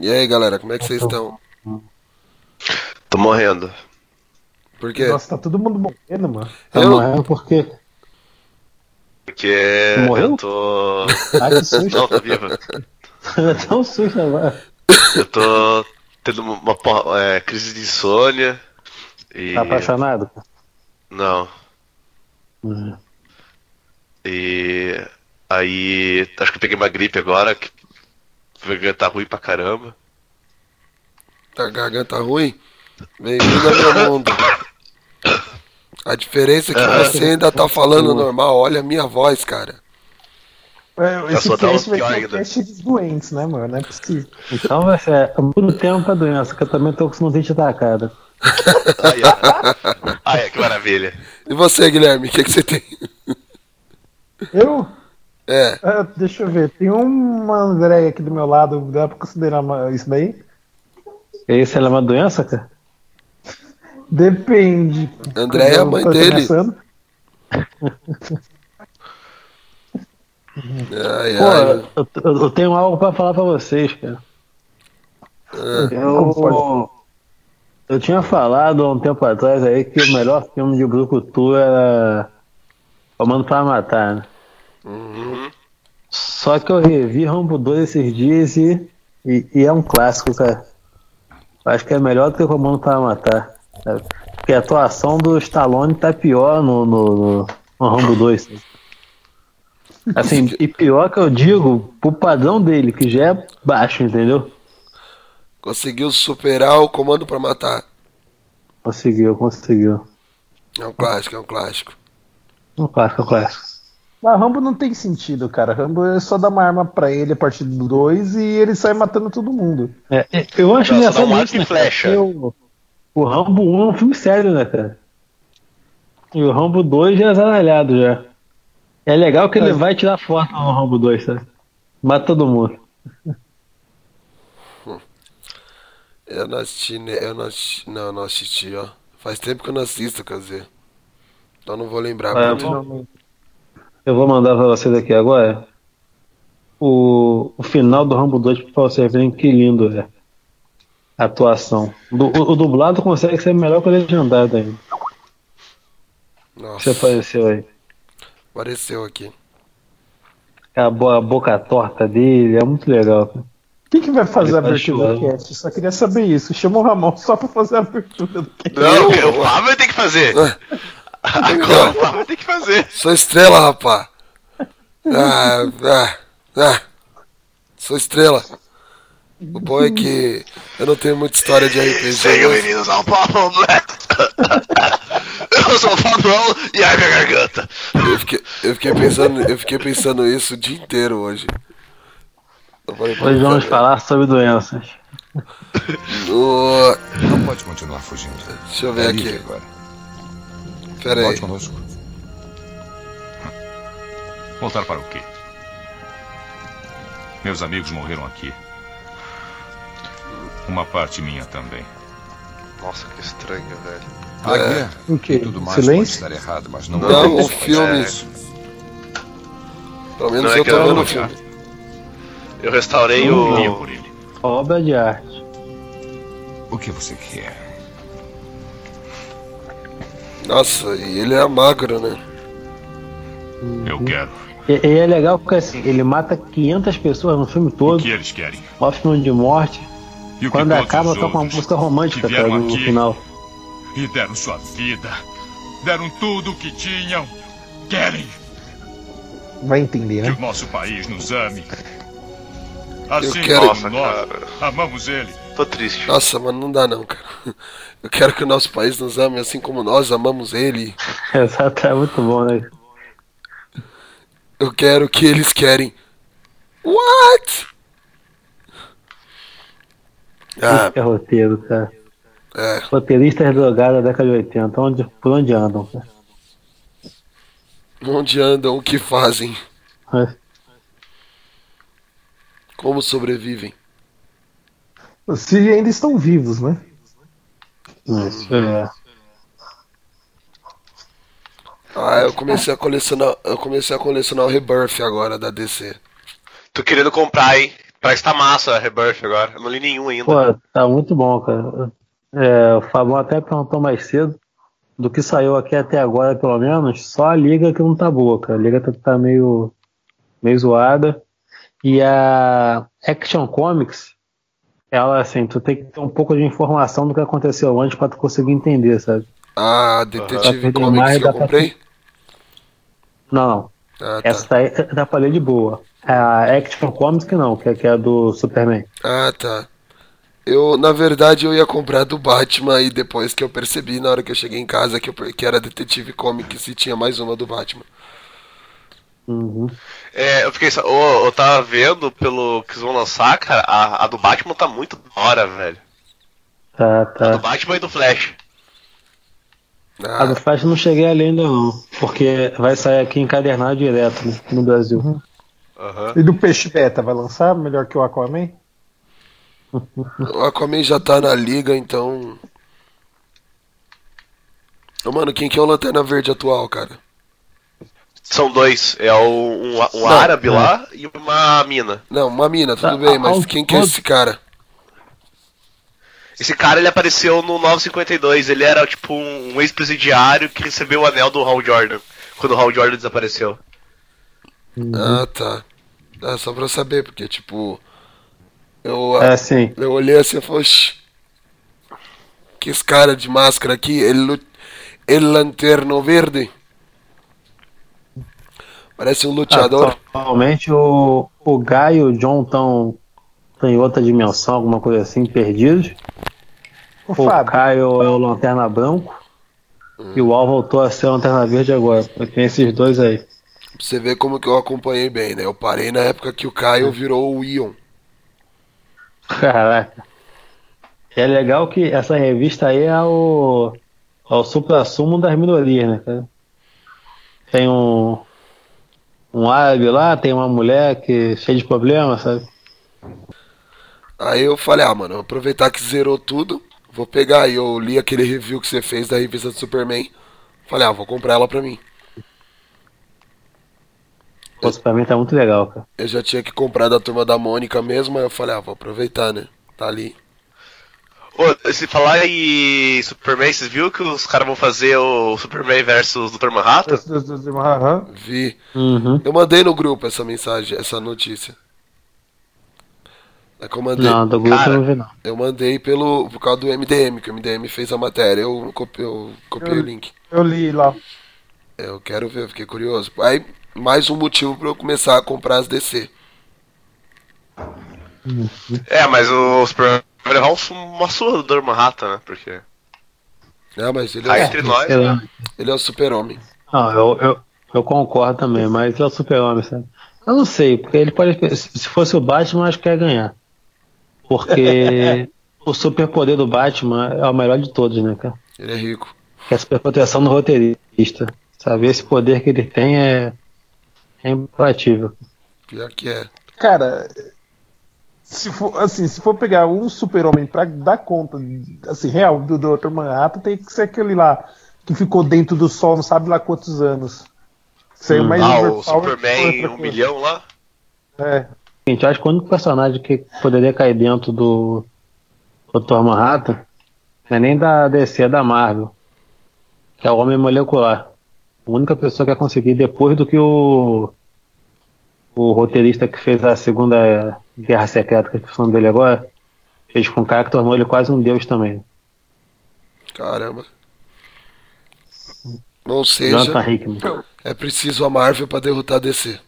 E aí, galera, como é que vocês estão? Tô morrendo. Por quê? Nossa, tá todo mundo morrendo, mano. Tá Eu? morrendo porque. Porque Tu morreu? eu tô. Ai, que susto. Não, tô vivo. Dá um susto agora. Eu tô tendo uma, é, crise de insônia. E. Tá apaixonado? Não. Hum. E. Aí. Acho que eu peguei uma gripe agora, que tá ruim pra caramba. Tá garganta ruim? Bem-vindo ao meu mundo. A diferença é que você ainda tá falando normal. Olha a minha voz, cara. É, Esse cast vai ser cast dos doentes, né, mano? Não é possível. Então vai ser muito tempo pra doença, que eu também tô com sinusite atacada. Ai, ai. Ai, que maravilha. E você, Guilherme, o que, que você tem? Eu? É, Ah, deixa eu ver. Tem uma Andréia aqui do meu lado. Dá pra considerar uma- isso daí? Isso é uma doença, cara? Depende. Andréia é a mãe dele. Ai, Pô, ai. eu, eu- tenho algo pra falar pra vocês, cara. Eu, eu tinha falado há um tempo atrás aí que o melhor filme de Brucutu era Comando pra Matar, né? Só que eu revi Rambo 2 esses dias e, e, e é um clássico, cara. Acho que é melhor do que Comando pra Matar. sabe? Porque a atuação do Stallone tá pior no, no, no, no Rambo 2. sabe? Assim, e pior que eu digo, pro padrão dele, que já é baixo, entendeu? Conseguiu superar o comando pra matar. Conseguiu, conseguiu. É um clássico, é um clássico. Um clássico, um clássico. Mas Rambo não tem sentido, cara. Rambo é só dar uma arma pra ele a partir do 2 e ele sai matando todo mundo. É, é, eu acho Não, engraçado um isso, né, flecha. Porque O, Rambo 1 é um filme sério, né, cara? E o Rambo 2 já é zaralhado já. É legal que ele vai tirar foto no Rambo 2, sabe? Mata todo mundo. Eu não assisti? Eu não assisti, não, não assisti, ó. Faz tempo que eu não assisto, quer dizer. Então não vou lembrar É, muito. bom. Eu vou mandar pra vocês aqui agora o, o final do Rambo 2 pra vocês verem que lindo é. A atuação. Do- o, o dublado consegue ser melhor que o legendado ainda. O Nossa, apareceu aí. apareceu aqui. A, bo- a boca torta dele, é muito legal. cara. Quem que vai fazer Ele a tá abertura do cast? Só queria saber isso. Chama o Ramon só pra fazer a abertura do cast. Não, o Flávio tem que fazer. Agora o Flávio tem que fazer. Sou estrela, rapá. Ah, ah, ah. Sou estrela. O bom é que eu não tenho muita história de RPG. Siga mas- meninos ao papo Black. Eu sou o Fabrão e ai minha garganta. Eu fiquei, eu fiquei pensando, eu fiquei pensando isso o dia inteiro hoje. Hoje vamos cara, falar sobre doenças. o- Não pode continuar fugindo. Deixa eu ver É aqui. agora. Pera aí. Conosco. Voltar para o quê? Meus amigos morreram aqui. Uma parte minha também. Nossa, que estranho, velho. A guerra O quê? e tudo mais pode Silêncio? estar errado, mas não, Não, é o filme. Pelo menos Não é eu que tô vendo o filme. Eu restaurei o. Obra de arte. O que você quer? Nossa, e ele é magro, né? Eu quero. E, e é legal porque assim, ele mata 500 pessoas no filme O todo, que eles querem. mostra o filme de morte. E o que Quando acaba, toca uma música romântica, que cara, no aqui final. E deram sua vida. Deram tudo o que tinham. Querem Vai entender, que né? o nosso país nos ame. Assim quero- como Nossa, nós cara. amamos ele. Tô triste. Nossa, mas não dá não, cara. Eu quero que o nosso país nos ame assim como nós amamos ele. Exato, é muito bom, né? Eu quero que eles querem. What? Ah, É roteiro, cara. é. Roteiristas drogados da década de 80, onde, por onde andam, cara? Onde andam, o que fazem, É. como sobrevivem. Se ainda estão vivos, né? É. Ah, eu comecei a colecionar, eu comecei a colecionar o Rebirth agora da DC. Tô querendo comprar, hein? Parece que tá massa a Rebirth agora. Eu não li nenhum ainda. Pô, tá muito bom, cara. É, o Fabão até perguntou mais cedo. Do que saiu aqui até agora, pelo menos, só a liga que não tá boa, cara. A liga tá, tá meio, meio zoada. E a Action Comics, ela, assim, tu tem que ter um pouco de informação do que aconteceu antes pra tu conseguir entender, sabe? Ah, Detetive Aham. Comics que Dá eu pra- comprei? Não, não. Ah, tá. Essa daí dá pra ler de boa. A Action Comics que não, que é, que é a do Superman. Ah, tá. Eu, na verdade, eu ia comprar do Batman e depois que eu percebi, na hora que eu cheguei em casa, que, eu, que era Detetive Comics e tinha mais uma do Batman. Uhum. É, eu fiquei. ô, eu tava vendo pelo que eles vão lançar, cara. A, a do Batman tá muito da hora, velho. Tá, A do tá. Batman e do Flash. A do Ah, Flash não cheguei a ler ainda não, porque vai sair aqui encadernado direto né, no Brasil. Aham. E do Peixe Beta vai lançar melhor que o Aquaman? o Aquaman já tá na liga, então. Ô, mano, quem que é o Lanterna Verde atual, cara? São dois. É o, um, um Não, árabe é. lá e uma mina. Não, uma mina, tudo Ah, bem, ah, mas quem que é esse cara? Esse cara ele apareceu no 952. Ele era tipo um, ex-presidiário que recebeu o anel do Hal Jordan. Quando o Hal Jordan desapareceu. Ah, tá. Ah, só pra eu saber, porque, tipo. Eu, É assim, eu olhei assim e falei, oxi. Que esse cara de máscara aqui, ele, ele lanterno verde. Parece um luteador. atualmente o, o Guy e o John estão em outra dimensão, alguma coisa assim, perdidos. O O Caio é o Lanterna Branco. E o Al voltou a ser a Lanterna Verde agora. Tem esses dois aí. Você ver como que eu acompanhei bem, né? Eu parei na época que o Caio virou o Ion. Caraca. É legal que essa revista aí é o, é o supra-sumo das minorias, né, cara? Tem um, um árabe lá, tem uma mulher que cheia de problemas, sabe? Aí eu falei, ah, mano, aproveitar que zerou tudo, vou pegar. E eu li aquele review que você fez da revista do Superman. Falei, ah, vou comprar ela pra mim. Pô, pra mim tá muito legal, cara. Eu já tinha que comprar da turma da Mônica mesmo, aí eu falei, ah, vou aproveitar, né? Tá ali. Ô, se falar em Superman, vocês viram que os caras vão fazer o Superman versus Dr. Manhattan? Vi. Uhum. Eu mandei no grupo essa mensagem, essa notícia. É que eu mandei, Não, do grupo Cara. eu não vi não. eu mandei pelo, por causa do MDM, que o MDM fez a matéria. Eu copiei, eu copiei o link. Eu li lá. Eu quero ver, fiquei curioso. Aí, mais um motivo pra eu começar a comprar as DC. É, mas o Superman vai levar um- uma surra do Dr. Manhattan, né? Porque. É, mas ele é, entre nós, né? ele é o super-homem. Não, eu, eu, eu concordo também, mas é o super-homem, sabe? Eu não sei, porque ele pode. Se se fosse o Batman, acho que ia ganhar. Porque o superpoder do Batman é o melhor de todos, né, cara? Ele é rico. Que é a superproteção do roteirista. Sabe? Esse poder que ele tem é. É imbatível. Pior que é. Cara, se for, assim, se for pegar um super-homem pra dar conta, assim, real, do Dr. Manhattan, tem que ser aquele lá que ficou dentro do sol não sabe lá quantos anos. Saiu Hum. mais Ah, o Superman um coisa. milhão lá? É. Gente, eu acho que o único personagem que poderia cair dentro do Dr. Manhattan não é nem da DC, é da Marvel. Que é o Homem Molecular. A única pessoa que ia conseguir depois do que o o roteirista que fez a segunda Guerra Secreta, que é o nome dele agora, fez com um cara que tornou ele quase um deus também. Caramba. Ou seja, é preciso a Marvel pra derrotar a DC.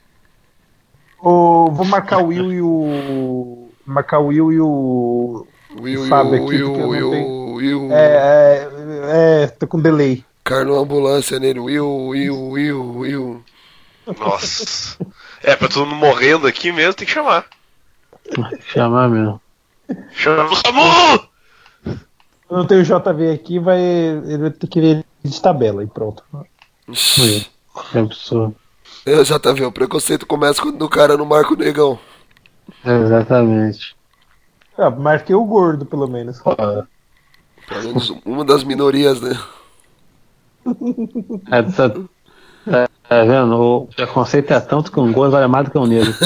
O, vou marcar o Will e o. Marcar o Will e o. Will, Fábio Will, aqui, eu Will, Will, tenho- Will, É, é, é, tô com delay. Carno ambulância nele. Will, Will, Will, Will. Nossa. é, pra todo mundo morrendo aqui mesmo, tem que chamar. Chamar mesmo. Chama o SAMU! Eu não tenho o JV aqui, vai. Ele vai ter que ver de tabela e pronto. É absurdo. Eu já tá vendo, o preconceito começa quando o cara não marca o negão. Exatamente. Ah, marquei o gordo, pelo menos. Pelo menos uma das minorias, né? É, tá, tá- tá vendo? O preconceito é tanto que um gordo vale mais do que um negro.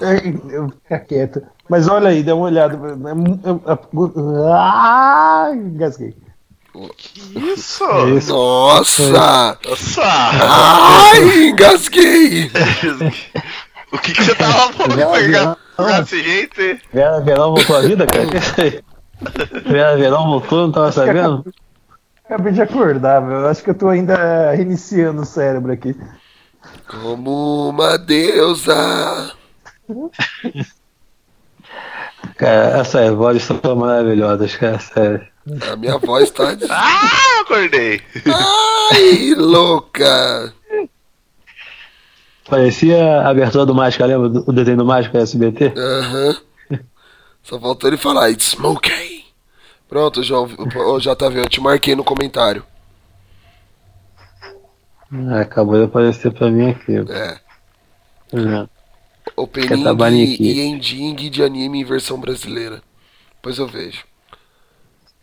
Eu ficar quieto. Mas olha aí, dá uma olhada. Ah, engasguei. Isso! Nossa! Nossa! Ai, engasguei! o que, que você tava falando pra jogar desse jeito? Vera Verão voltou à vida, cara? Isso? Vera Verão voltou, não tava sabendo? Acabei de acordar, meu. Eu acho que eu tô ainda reiniciando o cérebro aqui. Como uma deusa! Cara, essas vozes são maravilhosas, cara, sério. A minha voz tá. Ah, acordei! Ai, louca! Parecia a abertura do Mágica, lembra o desenho do Mágica SBT? Aham. Só faltou ele falar, it's smoky. Pronto, João, ô, JV, eu te marquei no comentário. Ah, acabou de aparecer pra mim aqui. É. É. Opening aqui. e ending de anime em versão brasileira. Depois eu vejo.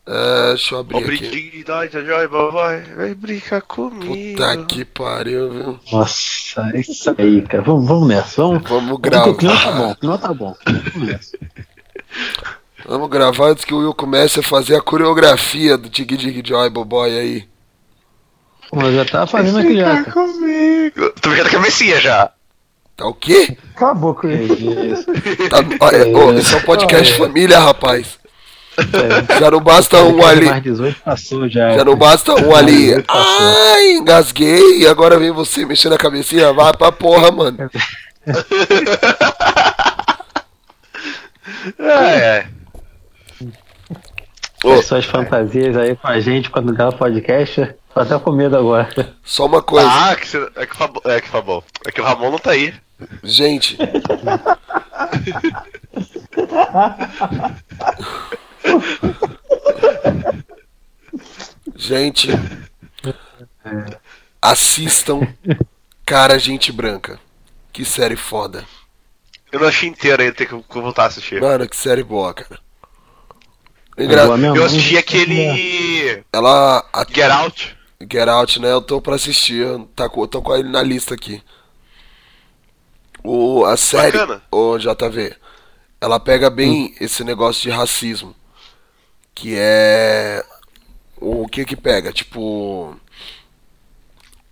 Ah, deixa eu abrir aqui. Obrigadão, Joy, vai, vai brincar comigo. Puta que pariu, viu? Nossa, é isso aí, cara. Vamos, vamos nessa. Vamos, Vamos O clima tá gravar. bom, o clima tá bom. Vamos nessa. Vamos gravar antes que o Will comece a fazer a coreografia do Tig Dig Joy Boboy aí. Pô, já tá fazendo aqui já, cara. comigo. Tô brincando com a cabecinha já. Tá o quê? Cala a boca, Chris. Isso. Tá, olha, ô, esse é um podcast família, rapaz. Já não basta um ali. Mais 18 passou já. Já não basta um ali. Ai, engasguei. Agora vem você mexendo a cabecinha. Vai pra porra, mano. É, é. Ô, As suas fantasias aí com a gente quando grava podcast. Tô até com medo agora. só uma coisa. Ah, que você, é, que o Fabo, é que. É que o Ramon não tá aí. Gente. Gente. Assistam Cara Gente Branca. Que série foda. Eu não achei inteiro ainda, tem que voltar a assistir. Mano, que série boa, cara. É Engra- mesmo? Eu assisti aquele. Ela. a- Get Out. Get Out, né? Eu tô pra assistir. Eu tá tô com ele na lista aqui. O, a série, Bacana. o JV, ela pega bem esse negócio de racismo. Que é. O que que pega? Tipo.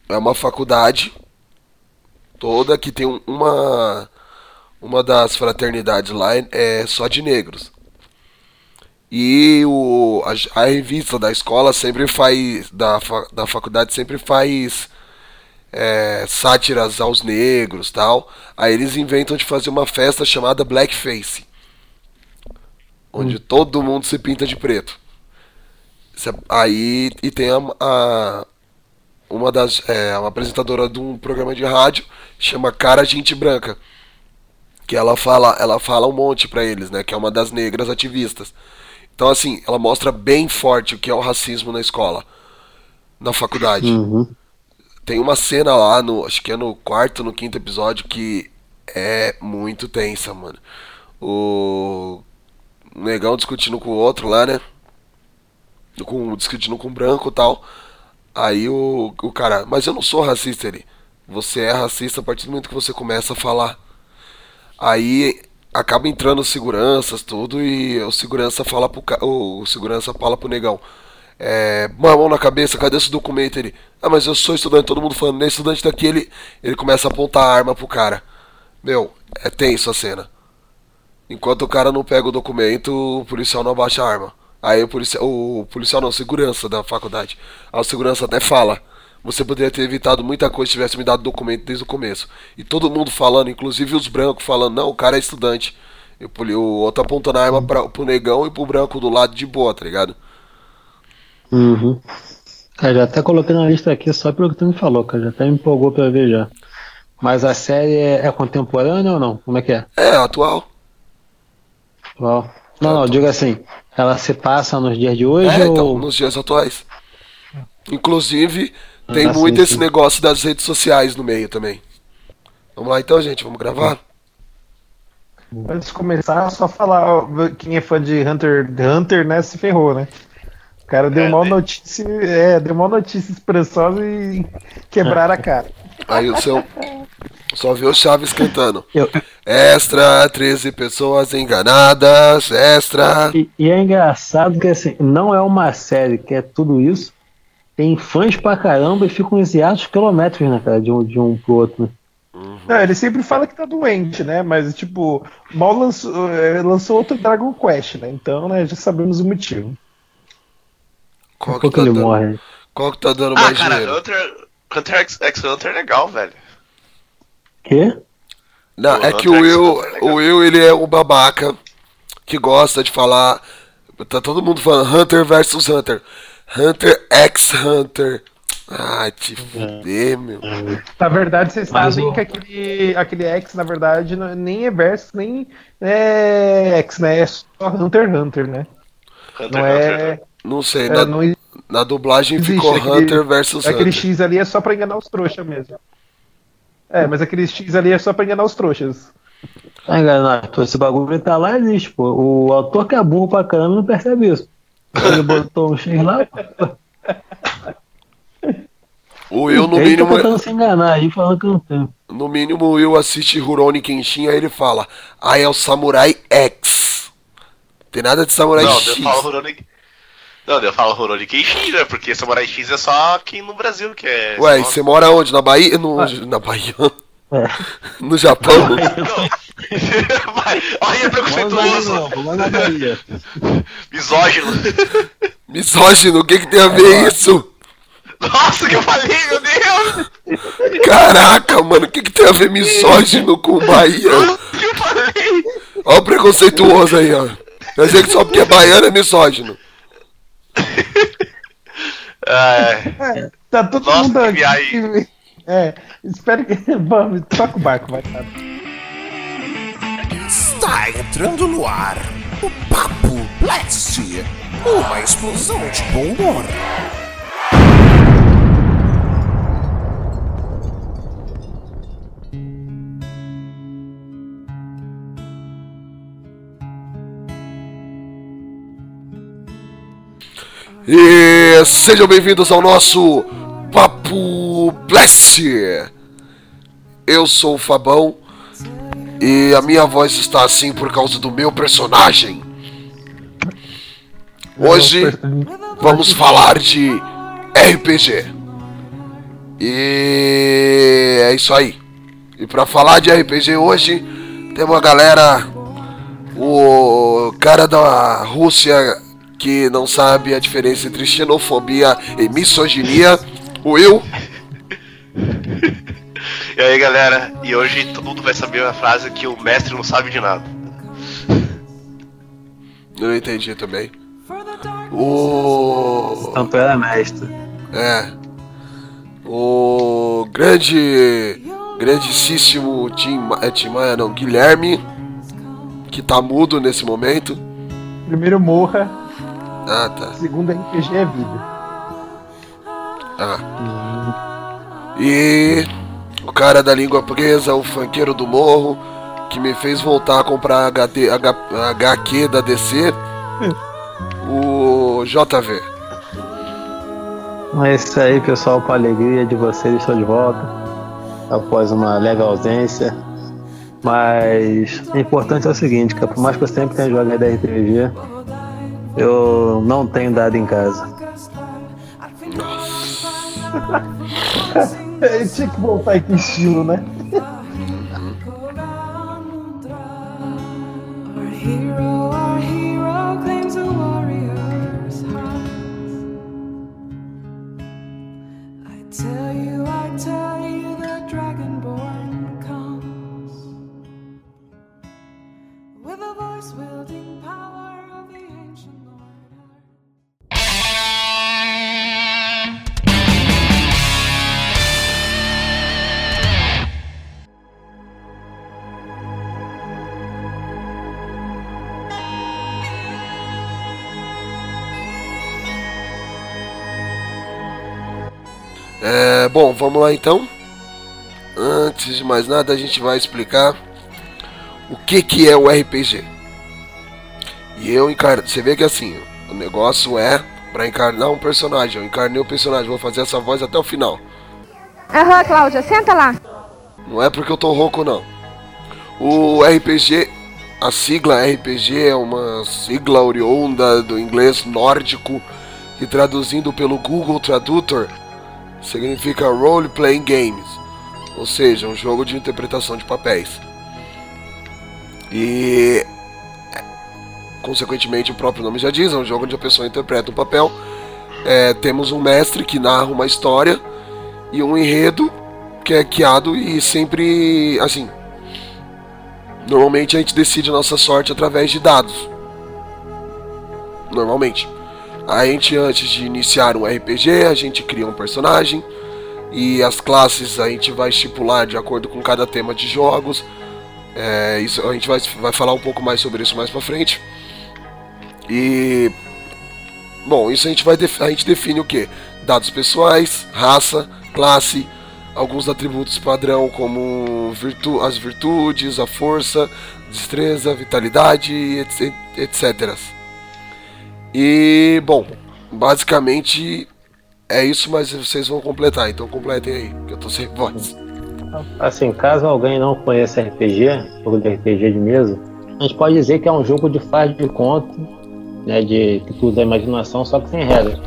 É uma faculdade toda que tem um- uma. Uma das fraternidades lá é só de negros. E o, a, a revista da escola sempre faz. Da, da faculdade sempre faz é, sátiras aos negros tal. Aí eles inventam de fazer uma festa chamada Blackface. Onde todo mundo se pinta de preto. Aí e tem a, a- uma das. É, uma apresentadora de um programa de rádio chama Cara Gente Branca. Que ela fala, ela fala um monte pra eles, né? Que é uma das negras ativistas. Então, assim, ela mostra bem forte o que é o racismo na escola, na faculdade. Uhum. Tem uma cena lá, no, acho que é no quarto, no quinto episódio, que é muito tensa, mano. O negão discutindo com o outro lá, né? Com, discutindo com o branco e tal. Aí o, o cara, mas eu não sou racista, ele. Você é racista a partir do momento que você começa a falar. Aí acaba entrando seguranças, tudo, e o segurança fala pro ca- o, segurança fala pro negão. É, mão na cabeça, cadê esse documento? Ele, ah, mas eu sou estudante, todo mundo falando, nem estudante daqui, ele, ele começa a apontar a arma pro cara. Meu, é tenso a cena. Enquanto o cara não pega o documento, o policial não abaixa a arma. Aí o policial, o policial não, segurança da faculdade. Aí o segurança até fala, você poderia ter evitado muita coisa se tivesse me dado documento desde o começo. E todo mundo falando, inclusive os brancos falando, não, o cara é estudante. E o, outro apontando a arma pra, pro negão e pro branco do lado de boa, tá ligado? Uhum. Cara, já até coloquei na lista aqui só pelo que tu me falou, cara. Já até me empolgou pra ver já. Mas a série é, é contemporânea ou não? Como é que é? É, atual. Atual? Não, não, diga assim. Ela se passa nos dias de hoje É, ou. então, nos dias atuais. Inclusive, tem Ah, muito sim, esse sim. negócio das redes sociais no meio também. Vamos lá então, gente, vamos gravar? Antes de começar, só falar, quem é fã de Hunter Hunter, né, se ferrou, né? cara deu É, mal né? notícia, é, deu mal notícia esperançosa e quebraram a cara. Aí o seu. Só vê o Chaves cantando. Eu- Extra, 13 pessoas enganadas, extra. E, e é engraçado que assim, não é uma série que é tudo isso. Tem fãs pra caramba e ficam exatos quilômetros, né, cara, de um, de um pro outro. né? Não, ele sempre fala que tá doente, né? Mas, tipo, mal lançou, é, lançou outro Dragon Quest, né? Então, né, já sabemos o motivo. Qual que tá ele dando, morre. qual que tá dando Ah, mais cara, dinheiro? Hunter, Hunter x, x Hunter é legal, velho. Quê? Não, O é que o Hunter Will, Hunter é o Will, ele é um babaca que gosta de falar. Tá todo mundo falando Hunter versus Hunter. Hunter x Hunter. Ai, te fuder, meu. Na verdade, vocês Mas sabem que aquele, aquele X, na verdade, não- nem é versus, nem é X, né? É só Hunter x Hunter, né? Hunter Não Hunter. é. Não sei, é, na, não na dublagem existe. ficou aquele- Hunter versus Aquele Hunter. X ali é só pra enganar os trouxas mesmo. É, mas aquele X ali é só pra enganar os trouxas. Tá enganado, pô, esse bagulho tá lá existe, pô. O autor que é burro pra caramba não percebe isso. Ele botou um X lá. O Will, no ele tá mínimo, tentando se enganar aí, falando que não tem. no mínimo, o Will assiste Rurouni Kenshin, aí ele fala: Ah, é o Samurai X. Tem nada de Samurai Não, X. eu falo Rurouni... Não, eu falo Rurouni Kenshin, né? Porque Samurai X é só aqui no Brasil que é... Ué, e você mora onde? Na Bahia? No, na Bahia? É. No Japão? Vai, Olha, preconceituoso, Vamos na Bahia. misógino. Misógino, o que, que tem a ver isso? Nossa, que eu falei, meu Deus! Caraca, mano, o que, que tem a ver misógino com Bahia? Nossa, que eu falei! Olha o preconceituoso aí, ó. Quer dizer que só porque é baiano é misógino. É, Tá todo Nossa, mundo que aqui. É, espero que. Vamos, toca o barco, vai, cara. Está entrando no ar o Papo Blast, uma explosão de bom humor. E sejam bem-vindos ao nosso Papo Blast. Eu sou o Fabão e a minha voz está assim por causa do meu personagem. Hoje vamos falar de RPG. E é isso aí. E para falar de RPG hoje, tem uma galera, o cara da Rússia que não sabe a diferença entre xenofobia e misoginia, o Will. E aí, galera, e hoje todo mundo vai saber a frase que o mestre não sabe de nada. Eu não entendi também. O. Tanto era mestre. É. O grande. Grandíssimo Tim, é, Tim Maia, não, Guilherme, que tá mudo nesse momento. Primeiro morra, Ah, tá. segundo RPG é vida. Ah. E o cara da língua presa, o funkeiro do morro, que me fez voltar a comprar HD, H, HQ da DC, o JV. É isso aí, pessoal, com a alegria de vocês, estou de volta. Após uma leve ausência. Mas o importante é o seguinte, que por mais que eu sempre tenha jogado RPG, eu não tenho dado em casa. Ele tinha que voltar aí com estilo, né? Vamos lá então. Antes de mais nada, a gente vai explicar o que, que é o RPG. E eu encaro. Você vê que assim, o negócio é Pra encarnar um personagem. Eu encarnei o personagem, vou fazer essa voz até o final. Aham, Cláudia, senta lá. Não é porque eu tô rouco, não. O RPG, a sigla RPG é uma sigla oriunda do inglês nórdico que traduzindo pelo Google Tradutor significa Role Playing Games, ou seja, um jogo de interpretação de papéis. E consequentemente o próprio nome já diz, é um jogo onde a pessoa interpreta um papel. É, temos um mestre que narra uma história e um enredo que é guiado e sempre assim. Normalmente a gente decide a nossa sorte através de dados. Normalmente. A gente antes de iniciar um RPG, a gente cria um personagem e as classes a gente vai estipular de acordo com cada tema de jogos. É, isso a gente vai, vai falar um pouco mais sobre isso mais pra frente. E bom, isso a gente vai a gente define o que? Dados pessoais, raça, classe, alguns atributos padrão como virtu as virtudes, a força, destreza, vitalidade, etc. etc. E bom, basicamente é isso, mas vocês vão completar, então completem aí, que eu tô sem voz. Assim, caso alguém não conheça RPG, jogo de RPG de mesa, a gente pode dizer que é um jogo de faz de conta, né, de que usa a imaginação, só que sem regra.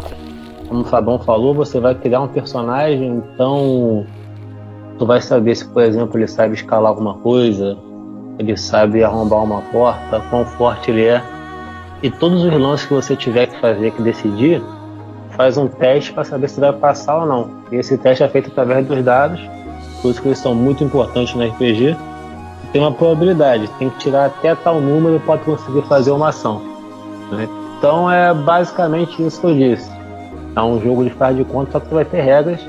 Como o Fabão falou, você vai criar um personagem, então tu vai saber se, por exemplo, ele sabe escalar alguma coisa, ele sabe arrombar uma porta, quão forte ele é. E todos os lances que você tiver que fazer, que decidir, faz um teste para saber se vai passar ou não. E esse teste é feito através dos dados, por isso que eles são muito importantes no RPG. Tem uma probabilidade, tem que tirar até tal número para conseguir fazer uma ação. né? Então é basicamente isso que eu disse. É um jogo de faz de conta, só que vai ter regras.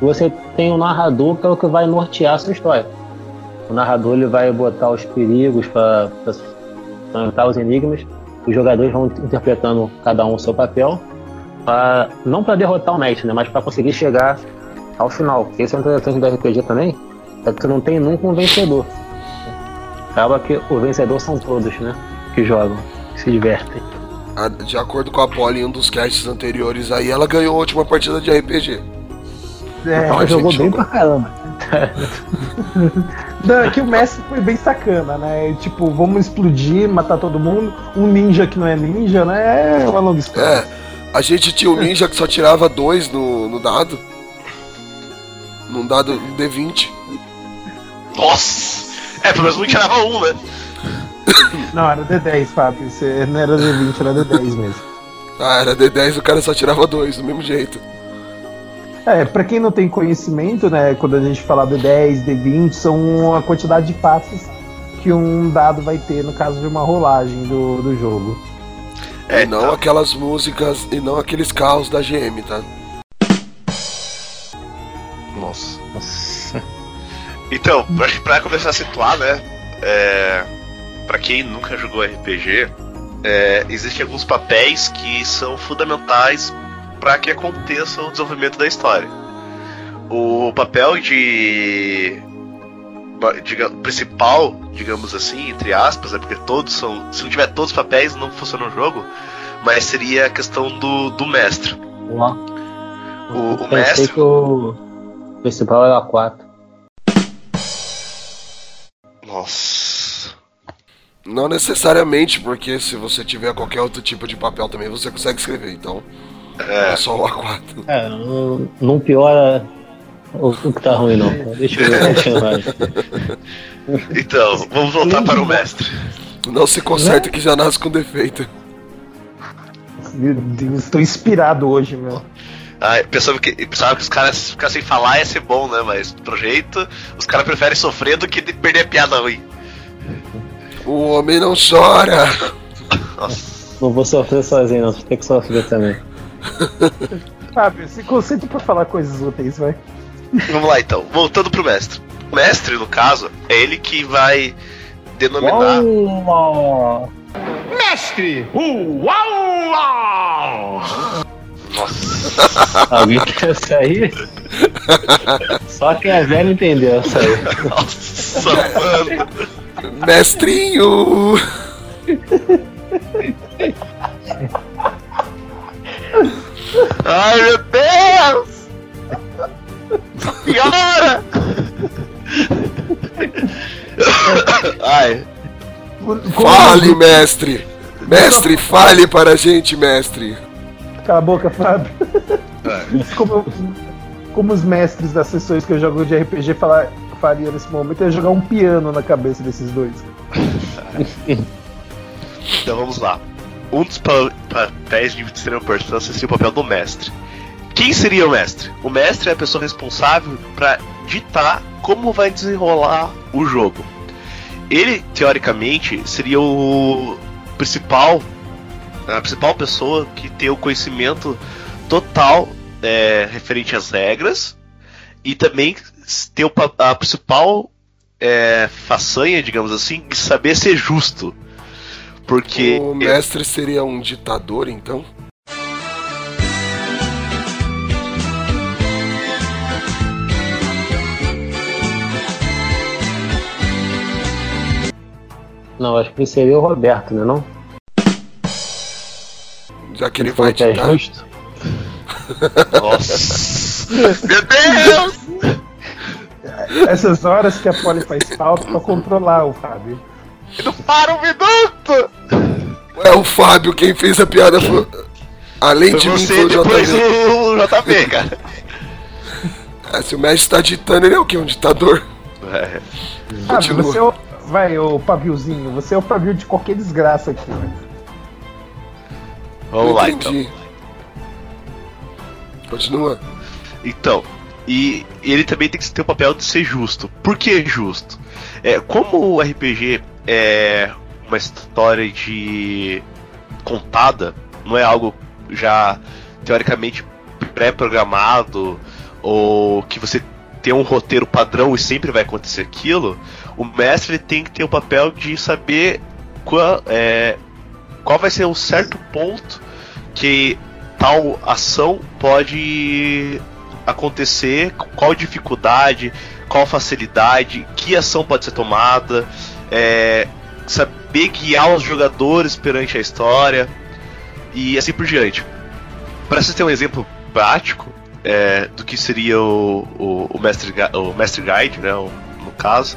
Você tem um narrador que é o que vai nortear a sua história. O narrador ele vai botar os perigos para cantar os enigmas. Os jogadores vão interpretando cada um o seu papel, pra, não para derrotar o mestre, né, mas para conseguir chegar ao final. Porque esse é o interessante do RPG também, é que não tem nunca um vencedor. Acaba que o vencedor são todos, né? Que jogam, que se divertem. A- De acordo com a Polly em um dos casts anteriores aí, ela ganhou a última partida de RPG. É, Então a jogou bem jogou. pra caramba. Não, é que o mestre foi bem sacana, né? Tipo, vamos explodir, matar todo mundo. Um ninja que não é ninja, né? É uma longa história. É, a gente tinha um ninja que só tirava dois no, no dado. Num dado um D20. Nossa! É, pelo menos não tirava um, né? Não, era D10, Fábio. Você não era D20, era D10 mesmo. Ah, era D10 o cara só tirava dois, do mesmo jeito. É, pra quem não tem conhecimento, né? Quando a gente fala D10, D20, são a quantidade de passes que um dado vai ter no caso de uma rolagem do, do jogo. É, e não aquelas músicas, e não aqueles carros da GM, tá? Nossa. Então, pra, pra começar a situar, né? É, pra quem nunca jogou RPG, é, existem alguns papéis que são fundamentais para que aconteça o desenvolvimento da história. O papel de, diga- principal, digamos assim, entre aspas, é porque todos são. Se não tiver todos os papéis, não funciona o jogo. Mas seria a questão do, do mestre. Ó, O, o Pensei mestre. que o principal era 4. Nossa. Não necessariamente, porque se você tiver qualquer outro tipo de papel também, você consegue escrever, então. É, só o A4. É, não, não piora o, o que tá ruim não. Deixa eu ver vai. Então, vamos voltar para o mestre. Não se conserta que já nasce com defeito. Meu Deus, tô inspirado hoje, meu. Ah, pensava que, pensava que os caras ficar sem falar ia ser bom, né? Mas, pro jeito, os caras preferem sofrer do que de perder a piada ruim. O homem não chora. Não vou sofrer sozinho, não. Tem que sofrer também. Fábio, se concentra pra falar coisas úteis, vai. Vamos lá, então. Voltando pro mestre. O mestre, no caso, é ele que vai denominar... Uau! Mestre! Uau! Nossa. Alguém quer sair? Só quem é velho entendeu essa aí. Nossa, mano. Mestrinho! Ai meu Deus! Piora! Ai, Fale, mestre! Mestre, fale para a gente, mestre! Cala a boca, Fábio. como, como os mestres das sessões que eu jogo de RPG falar, faria nesse momento, ia jogar um piano na cabeça desses dois. então vamos lá. Um dos pa- papéis de extrema importância seria o papel do mestre. Quem seria o mestre? O mestre é a pessoa responsável para ditar como vai desenrolar o jogo. Ele, teoricamente, seria o principal, a principal pessoa que tem o conhecimento total é, referente às regras e também ter a principal é, façanha, digamos assim, de saber ser justo. Porque O mestre seria um ditador, então? Não, acho que seria o Roberto, né? Não? Já que ele vai é ditar. justo. Nossa! Meu Deus! Essas horas que a Polly faz falta pra controlar o Fábio. Não para um minuto! É o Fábio quem fez a piada. Foi... Além de mim, você foi o o JB, cara. Ah, se o mestre tá ditando, ele é o quê? Um ditador? É. Fábio, Continua. você é o. Vai, ô Paviozinho, você é o pavio de qualquer desgraça aqui, né? Vamos lá então. Continua. Então, e ele também tem que ter o papel de ser justo. Por que justo? É, como o RPG é uma história de contada, não é algo já teoricamente pré-programado ou que você tem um roteiro padrão e sempre vai acontecer aquilo, o mestre tem que ter o papel de saber qual, é, qual vai ser o certo ponto que tal ação pode acontecer, qual dificuldade, qual facilidade, que ação pode ser tomada, é, saber guiar os jogadores perante a história e assim por diante. Para vocês terem um exemplo prático é, do que seria o, o, o, Gui- o Mestre Guide, né, o- no caso,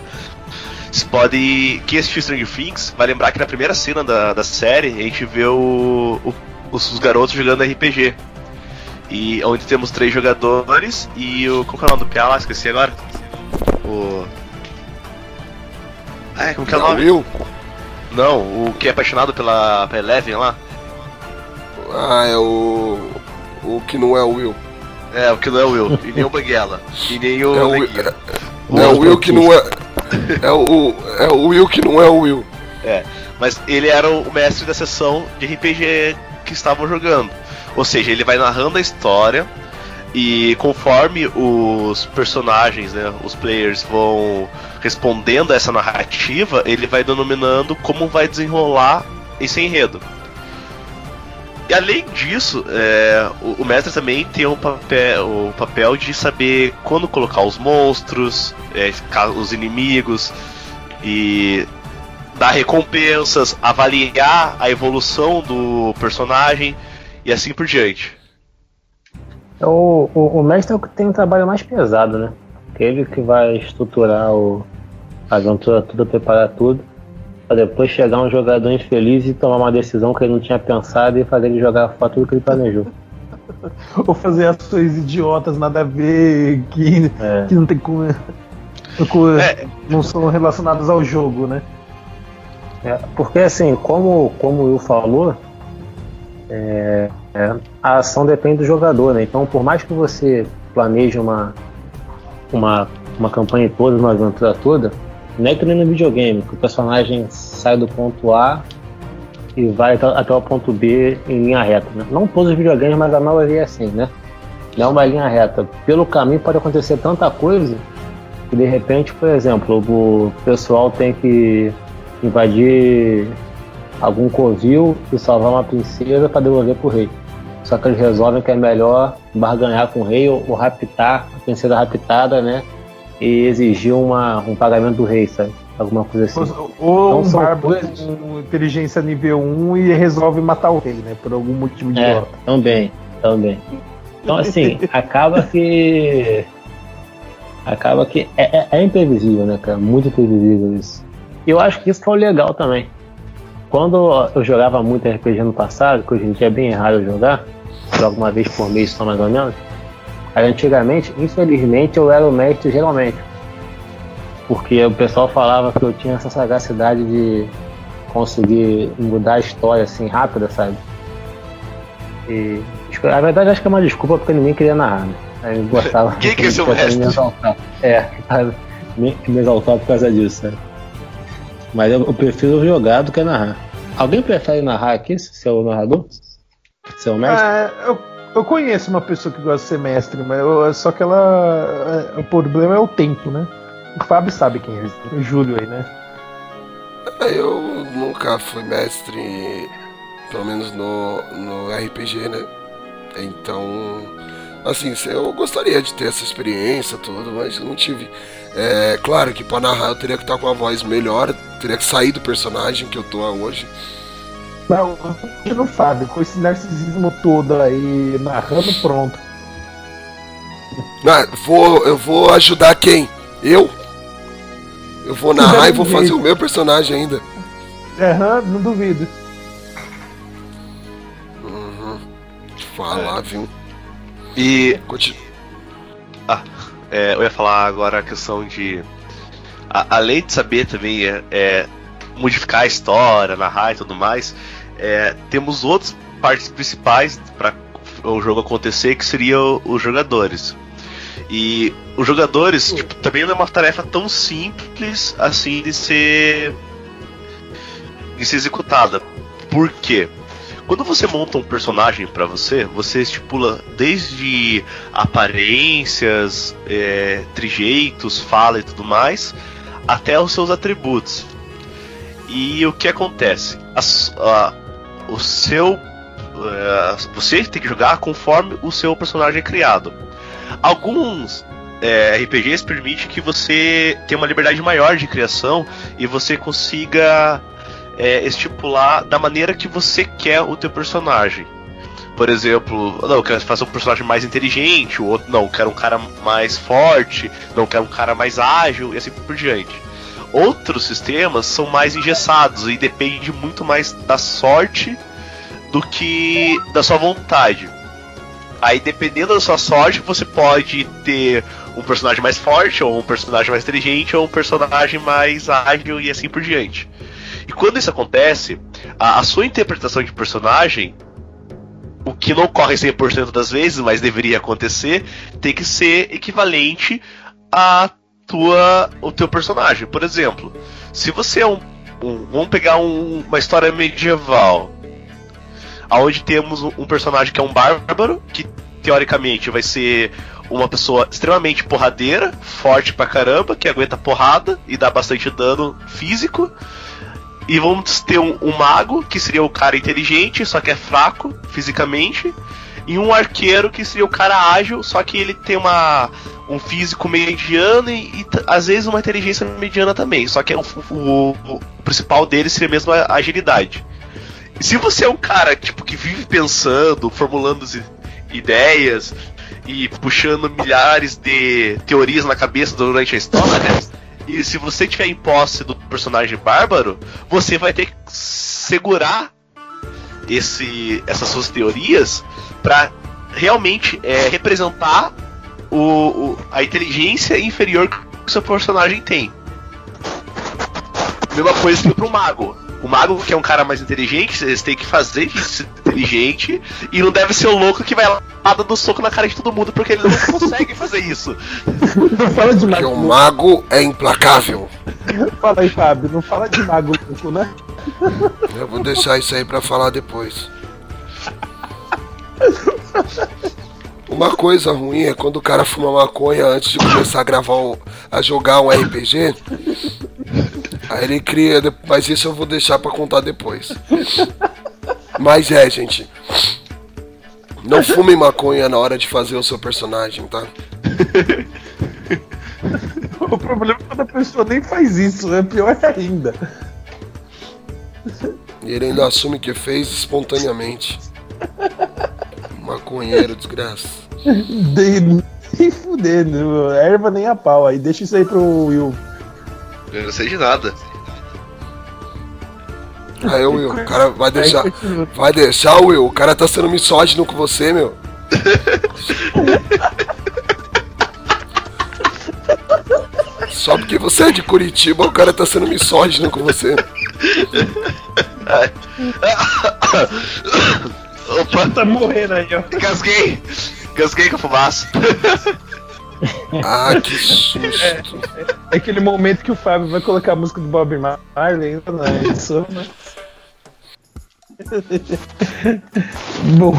vocês podem. Quem assistiu Stranger Things vai lembrar que na primeira cena da, da série a gente vê o, o- os, os garotos jogando RPG. E onde temos três jogadores e o. Que é o nome do Pia lá? Esqueci agora. O. É, como que é o Não, nome? Will? Não, o que é apaixonado pela, pela Eleven lá. Ah, é o. O que não é o Will. É, o que não é o Will. E nem o Banguela. E nem o. É o Will, é, é o Will que não é. É o, é o Will que não é o Will. É, mas ele era o mestre da sessão de RPG que estavam jogando. Ou seja, ele vai narrando a história e conforme os personagens, né, os players vão respondendo a essa narrativa, ele vai denominando como vai desenrolar esse enredo. E além disso, é, o, o mestre também tem o papel, o papel de saber quando colocar os monstros, é, os inimigos e dar recompensas, avaliar a evolução do personagem e assim por diante. É O, o, o mestre é o que tem o trabalho mais pesado, né? Que ele que vai estruturar o, a aventura toda, preparar tudo, pra depois chegar um jogador infeliz e tomar uma decisão que ele não tinha pensado e fazer ele jogar fora tudo que ele planejou. Ou fazer ações idiotas, nada a ver, que, É. que não tem com, com- É. não são relacionadas ao jogo, né? É, porque assim, como, como o Will falou, é, é, a ação depende do jogador, né? Então por mais que você planeje uma, uma, uma campanha toda, uma aventura toda, não é que nem no videogame, que o personagem sai do ponto A e vai até, o ponto B em linha reta. Né? Não todos os videogames, mas a maioria é assim, né? Não é uma linha reta. Pelo caminho pode acontecer tanta coisa que de repente, por exemplo, o pessoal tem que invadir algum covil e salvar uma princesa para devolver pro rei. Só que eles resolvem que é melhor barganhar com o rei ou, ou raptar a princesa raptada, né? E exigir uma, um pagamento do rei, sabe? Alguma coisa assim. Ou, ou Então um bárbaro coisas- com inteligência nível 1 e resolve matar o rei, né? Por algum motivo É, idiota. também, também. Então, assim, acaba que. Acaba que é, é- é imprevisível, né, cara? Muito imprevisível isso. E eu acho que isso foi o legal também. Quando eu jogava muito RPG no passado, que hoje em dia é bem raro eu jogar, jogo uma vez por mês só mais ou menos. Aí antigamente, infelizmente, eu era o mestre geralmente. Porque o pessoal falava que eu tinha essa sagacidade de conseguir mudar a história assim rápida, sabe? E na verdade acho que é uma desculpa porque ninguém queria narrar, né? Aí eu gostava. Quem que é seu mestre? Me exaltar. É, me, me exaltar por causa disso, né? Mas eu, eu prefiro jogar do que narrar. Alguém prefere narrar aqui, seu narrador? Seu mestre? É, eu, eu conheço uma pessoa que gosta de ser mestre, mas eu- só que ela. é, o problema é o tempo, né? O Fábio sabe quem é, o Júlio aí, né? Eu nunca fui mestre, pelo menos no, no RPG, né? Então, assim, eu gostaria de ter essa experiência, tudo, mas eu não tive. É claro que pra narrar eu teria que estar com uma voz melhor, teria que sair do personagem que eu tô hoje. Não, eu não Fábio, com esse narcisismo todo aí, narrando pronto. Ah, vou, eu vou ajudar quem? Eu? Eu vou narrar e vou fazer o meu personagem ainda. Aham, não duvido. Uhum. Falar, viu? E Conti- é, eu ia falar agora a questão de. a- além de saber também é, é, modificar a história, narrar e tudo mais, é, temos outras partes principais para o jogo acontecer que seriam os jogadores. E os jogadores tipo, também não é uma tarefa tão simples assim de ser de ser executada. Por quê? Quando você monta um personagem pra você, você estipula desde aparências, é, trejeitos, fala e tudo mais, até os seus atributos. E o que acontece? A- o seu. é, você tem que jogar conforme o seu personagem é criado. Alguns é, RPGs permitem que você tenha uma liberdade maior de criação e você consiga é, estipular da maneira que você quer o teu personagem. Por exemplo, não, eu quero fazer um personagem mais inteligente, o outro não, eu quero um cara mais forte, não, eu quero um cara mais ágil e assim por diante. Outros sistemas são mais engessados e depende muito mais da sorte do que da sua vontade. Aí, dependendo da sua sorte, você pode ter um personagem mais forte, ou um personagem mais inteligente, ou um personagem mais ágil e assim por diante. E quando isso acontece, a, a sua interpretação de personagem, o que não ocorre 100% das vezes, mas deveria acontecer, tem que ser equivalente a tua, o teu personagem. Por exemplo, se você é um. um- vamos pegar um- uma história medieval. Onde temos um personagem que é um bárbaro, que teoricamente vai ser uma pessoa extremamente porradeira, forte pra caramba, que aguenta porrada e dá bastante dano físico. E vamos ter um, um mago, que seria o cara inteligente, só que é fraco fisicamente. E um arqueiro, que seria o cara ágil, só que ele tem uma, um físico mediano e, e às vezes uma inteligência mediana também. Só que é o, o- principal dele seria mesmo a agilidade. E se você é um cara tipo, que vive pensando, formulando ideias e puxando milhares de teorias na cabeça durante a história, e se você tiver em posse do personagem bárbaro, você vai ter que segurar esse, essas suas teorias para realmente é, representar o, o- a inteligência inferior que o seu personagem tem. Mesma coisa que pro mago. O mago, que é um cara mais inteligente, vocês têm que fazer de ser inteligente e não deve ser o louco que vai lá dando soco na cara de todo mundo, porque ele não consegue fazer isso. Não fala de Porque mago. o mago é implacável. Fala aí, Fábio. Não fala de mago louco, né? Eu vou deixar isso aí pra falar depois. Uma coisa ruim é quando o cara fuma maconha antes de começar a gravar um, a jogar um RPG. Aí ele cria, mas isso eu vou deixar pra contar depois. Mas é, gente. Não fume maconha na hora de fazer o seu personagem, tá? O problema é quando a pessoa nem faz isso, é pior ainda. E ele ainda assume que fez espontaneamente. Maconheiro, desgraça. De, nem fudendo, erva nem a pau. Aí deixa isso aí pro Will. Eu não sei de nada. Aí, Will, o cara vai deixar. Vai deixar, Will? O cara tá sendo misógino com você, meu. Só porque você é de Curitiba, o cara tá sendo misógino com você. Opa, Tá morrendo aí, ó. casguei! Casguei com a fumaça. Ah, que susto. É aquele momento que o Fábio vai colocar a música do Bob Marley ainda na edição, né? Bom,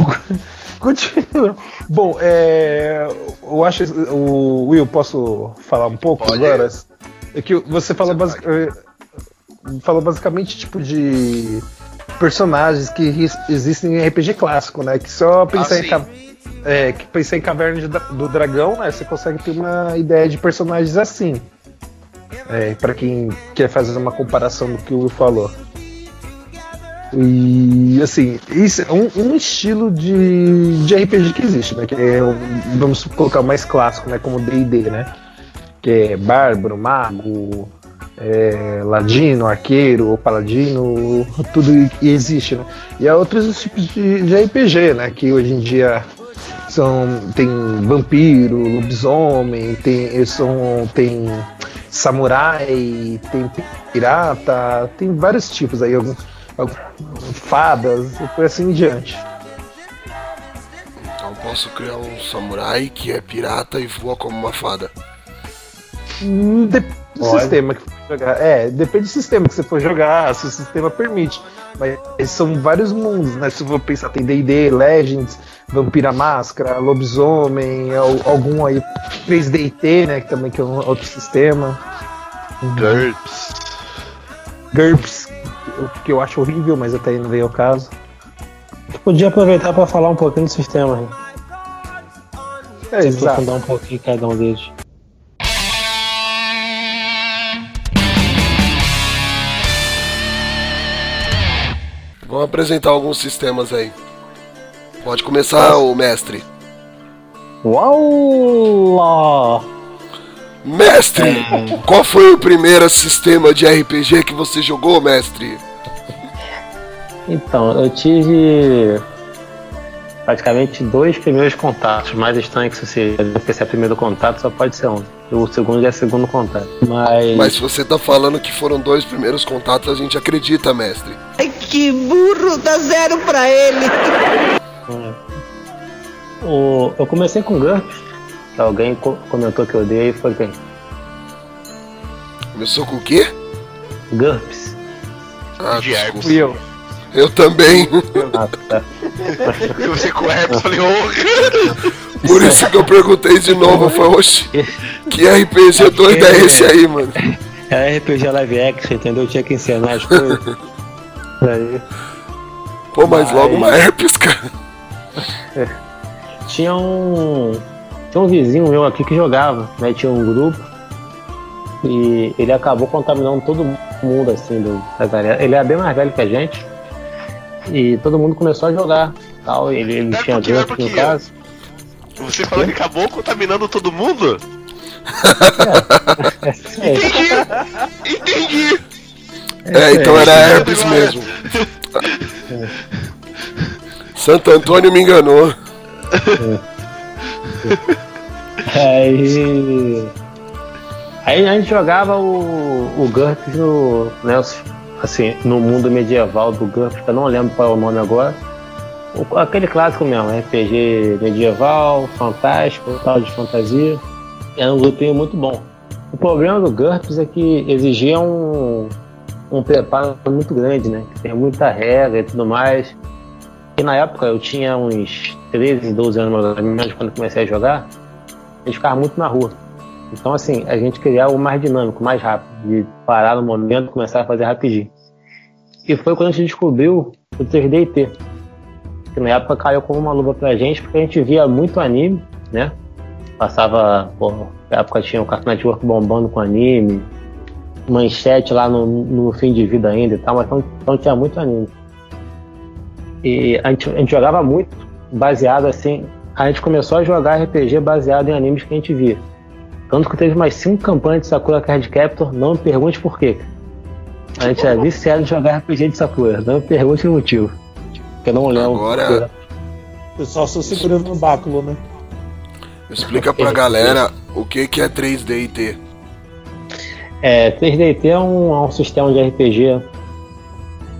continua. Bom, é, eu acho. O Will, posso falar um pouco Pode. agora? É que você falou, basic, eh, falou basicamente tipo de personagens que existem em RPG clássico, né? Que só pensar Ah, em é, que pensar em Caverna do Dragão, né? Você consegue ter uma ideia de personagens assim. É, para quem quer fazer uma comparação do que o Will falou. E assim, isso é um, um estilo de, de RPG que existe, né? Que é, vamos colocar o mais clássico, né? Como D&D, né? Que é bárbaro, mago, é, ladino, arqueiro, paladino, tudo existe, né? E há outros tipos de, de RPG, né? Que hoje em dia são tem vampiro, lobisomem, tem são tem samurai, tem pirata, tem vários tipos aí, alguns, fadas e por assim em diante. Então posso criar um samurai que é pirata e voa como uma fada. Hum, Depende do Pode. sistema que for jogar. É, depende do sistema que você for jogar, se o sistema permite. Mas são vários mundos, né? Se eu for pensar, tem D&D, Legends, Vampira Máscara, Lobisomem, al- algum aí 3DT, né? Que também que é um outro sistema. GURPS. GURPS, que- eu acho horrível, mas até aí não veio ao caso. Podia aproveitar para falar um pouquinho do sistema. né? É, exato. um pouquinho cada um deles. Vamos apresentar alguns sistemas aí. Pode começar, o mestre. Uau! Mestre! Qual foi o primeiro sistema de RPG que você jogou, mestre? Então, eu tive praticamente dois primeiros contatos. Mais estranho que se você porque se é primeiro contato, só pode ser um. O segundo já é segundo contato. Mas, Mas se você tá falando que foram dois primeiros contatos, a gente acredita, mestre. Ai, que burro, dá zero pra ele. o, eu comecei com GURPS. Alguém co- comentou que eu odeio e foi quem? Começou com o quê? GURPS. Ah, De desculpa. Fui eu. Eu também. Ah, tá. Você com herpes, falei, ô. Por isso que eu perguntei de novo. Eu falei, oxi, que RPG doido é esse aí, mano? Era RPG live action, entendeu? Tinha que ensinar as coisas. Aí, Pô, mas logo uma herpes, cara. tinha um. Tinha um vizinho meu aqui que jogava, né? Tinha um grupo. E ele acabou contaminando todo mundo, assim, do, da galera. Ele era bem mais velho que a gente. E todo mundo começou a jogar. Tal. Ele, ele tinha pera um no caso. Você falou que acabou contaminando todo mundo? É, Entendi! Entendi! É, então era herpes mesmo. Santo Antônio me enganou. Aí. Aí a gente jogava o, o GURPS no. Né, assim, no mundo medieval do GURPS, que eu não lembro qual é o nome agora. Aquele clássico mesmo, RPG medieval, fantástico, tal de fantasia. Era um grupinho muito bom. O problema do GURPS é que exigia um, um preparo muito grande, né? Tem muita regra e tudo mais. E na época eu tinha uns 13, 12 anos mais ou menos quando comecei a jogar a gente ficava muito na rua. Então, assim, a gente queria algo mais dinâmico, mais rápido, de parar no momento e começar a fazer rapidinho. E foi quando a gente descobriu o 3DT, que na época caiu como uma luva pra gente, porque a gente via muito anime, né? Passava, pô, na época tinha o Cartoon Network bombando com anime, manchete lá no, no fim de vida ainda e tal, mas então, então tinha muito anime. E a gente, a gente jogava muito baseado assim a gente começou a jogar RPG baseado em animes que a gente via. Tanto que teve mais cinco campanhas de Sakura Card Captor, não me pergunte por quê. A gente é viciado em jogar RPG de Sakura, não me pergunte o motivo. Porque eu não lembro. Agora- O pessoal só segurando no báculo, né? Explica pra galera o que, que é 3D&T. É, 3DT é um, é um sistema de RPG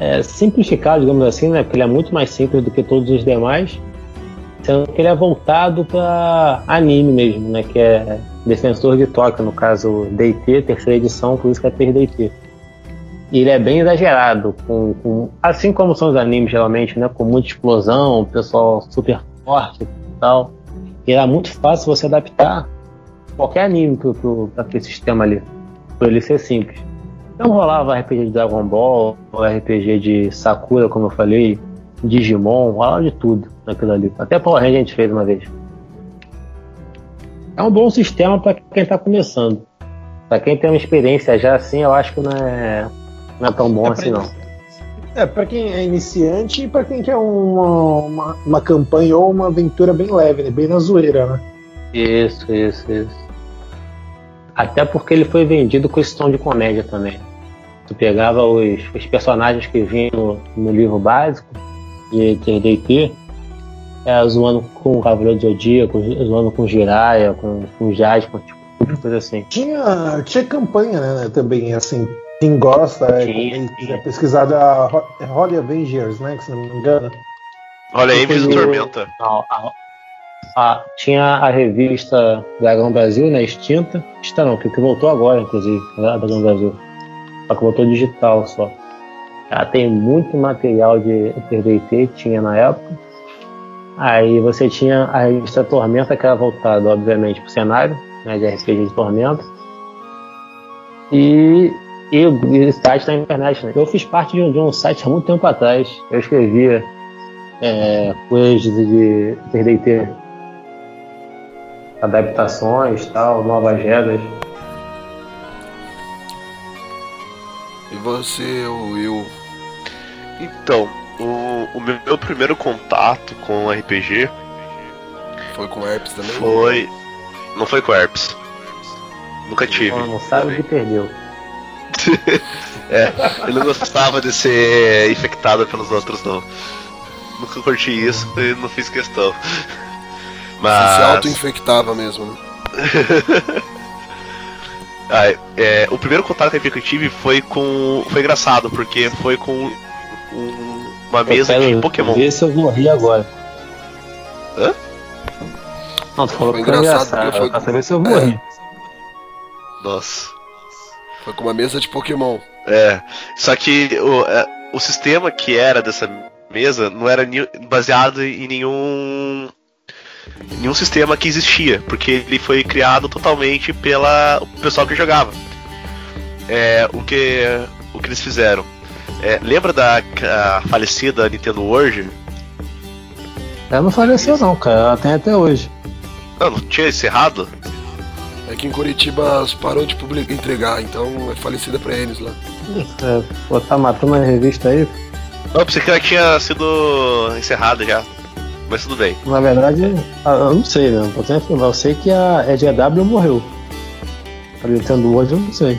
é, simplificado, digamos assim, né? Porque ele é muito mais simples do que todos os demais, sendo que ele é voltado para anime mesmo, né? Que é Defensor de Tóquio, no caso DT, terceira edição, por isso que é 3DT. Ele é bem exagerado, com, com- assim como são os animes geralmente, né? Com muita explosão, pessoal super forte e tal. E era muito fácil você adaptar qualquer anime para aquele sistema ali por ele ser simples. Então rolava RPG de Dragon Ball, RPG de Sakura, como eu falei, Digimon, rolava de tudo naquilo ali. Até Power Ranger a gente fez uma vez. É um bom sistema para quem está começando. Para quem tem uma experiência já assim, eu acho que não é, não é tão bom É assim não. É, pra quem é iniciante e pra quem quer uma, uma, uma campanha ou uma aventura bem leve, né? Bem na zoeira, né? Isso, isso, isso. Até porque ele foi vendido com esse tom de comédia também. Tu pegava os, os personagens que vinham no, no livro básico de 3DT, é, zoando com o Cavaleiro do Zodíaco, zoando com Jiraiya, com, com Jasper, tipo, coisa assim. Tinha, tinha campanha, né? Também, assim. Quem gosta, é, quem quiser pesquisar da Ho- é Holy Avengers, né? Que se não me engano. Olha aí, o- Tormenta. Não, a- a- tinha a revista Dragão Brasil, né? Extinta. Extinta não, que, que voltou agora, inclusive, a Dragão Brasil. Só que voltou digital só. Ela tem muito material de 3DT, tinha na época. Aí você tinha a revista Tormenta, que era voltada, obviamente, pro cenário, né? De RPG de Tormenta. E, e o site na internet, né? Eu fiz parte de um, de um site há muito tempo atrás. Eu escrevia é, coisas de 3DT, adaptações, tal, novas regras. E você, o Will? Então, o, o meu, meu primeiro contato com RPG Foi com herpes também? foi. Não foi com herpes. Nunca tive. Não, não sabe o que perdeu. É, eu não gostava de ser infectado pelos outros, não. Nunca curti isso e não fiz questão. Você se Mas. auto-infectava mesmo, né? Ah, é, o primeiro contato que eu tive foi com. Foi engraçado, porque foi com um- uma mesa eu de Pokémon. Ver se eu morri agora. Hã? Não, tu falou Foi que foi engraçado engraçado. foi- saber se eu morri. Nossa. Foi com uma mesa de Pokémon. É. Só que o, é, o sistema que era dessa mesa não era baseado em nenhum. nenhum sistema que existia, porque ele foi criado totalmente pela o pessoal que jogava. É, o que o que eles fizeram? É, lembra da a falecida Nintendo World? Ela não faleceu não, cara. Ela tem até hoje. Não, não tinha encerrado? É que em Curitiba parou de publicar, entregar, então é falecida pra eles lá. É, pô, tá matando a revista aí. Não, pensei que ela tinha sido encerrada já. Mas tudo bem. Na verdade, ah, eu não sei, né? Eu sei que a EGW morreu. A Nintendo hoje eu não sei.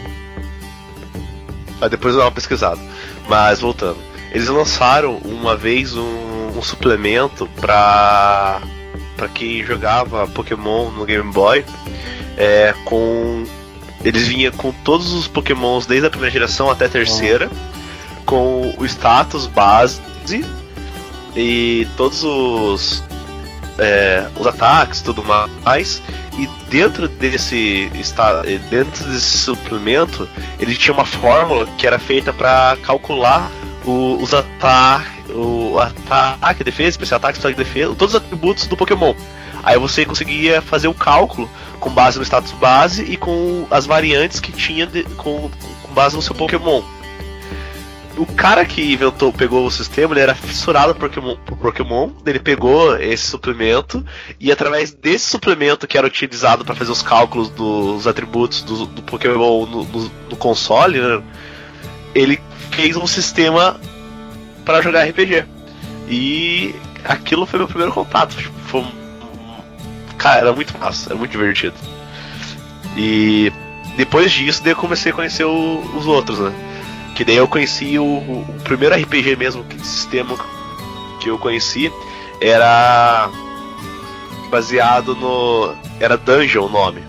Aí depois eu dou uma pesquisada. Mas voltando. Eles lançaram uma vez um, um suplemento pra. pra quem jogava Pokémon no Game Boy. É, com. Eles vinham com todos os Pokémons desde a primeira geração até a terceira. Com o status base e todos os. é, os ataques tudo mais. E dentro desse dentro desse suplemento, ele tinha uma fórmula que era feita para calcular o- os ataques, o ataque, defesa, especial ataque, especial defesa, todos os atributos do Pokémon. Aí você conseguia fazer o cálculo com base no status base e com as variantes que tinha de- com, com base no seu Pokémon. O cara que inventou, pegou o sistema, ele era fissurado por Pokémon, por Pokémon, ele pegou esse suplemento e através desse suplemento que era utilizado para fazer os cálculos dos atributos do, do Pokémon no, no- no console, né, ele fez um sistema para jogar RPG. E aquilo foi meu primeiro contato. Tipo, foi Cara, era muito massa, era muito divertido. E depois disso, daí eu comecei a conhecer o- os outros, né? Que daí eu conheci o, o primeiro RPG mesmo, que sistema que eu conheci era baseado no. Era Dungeon o nome.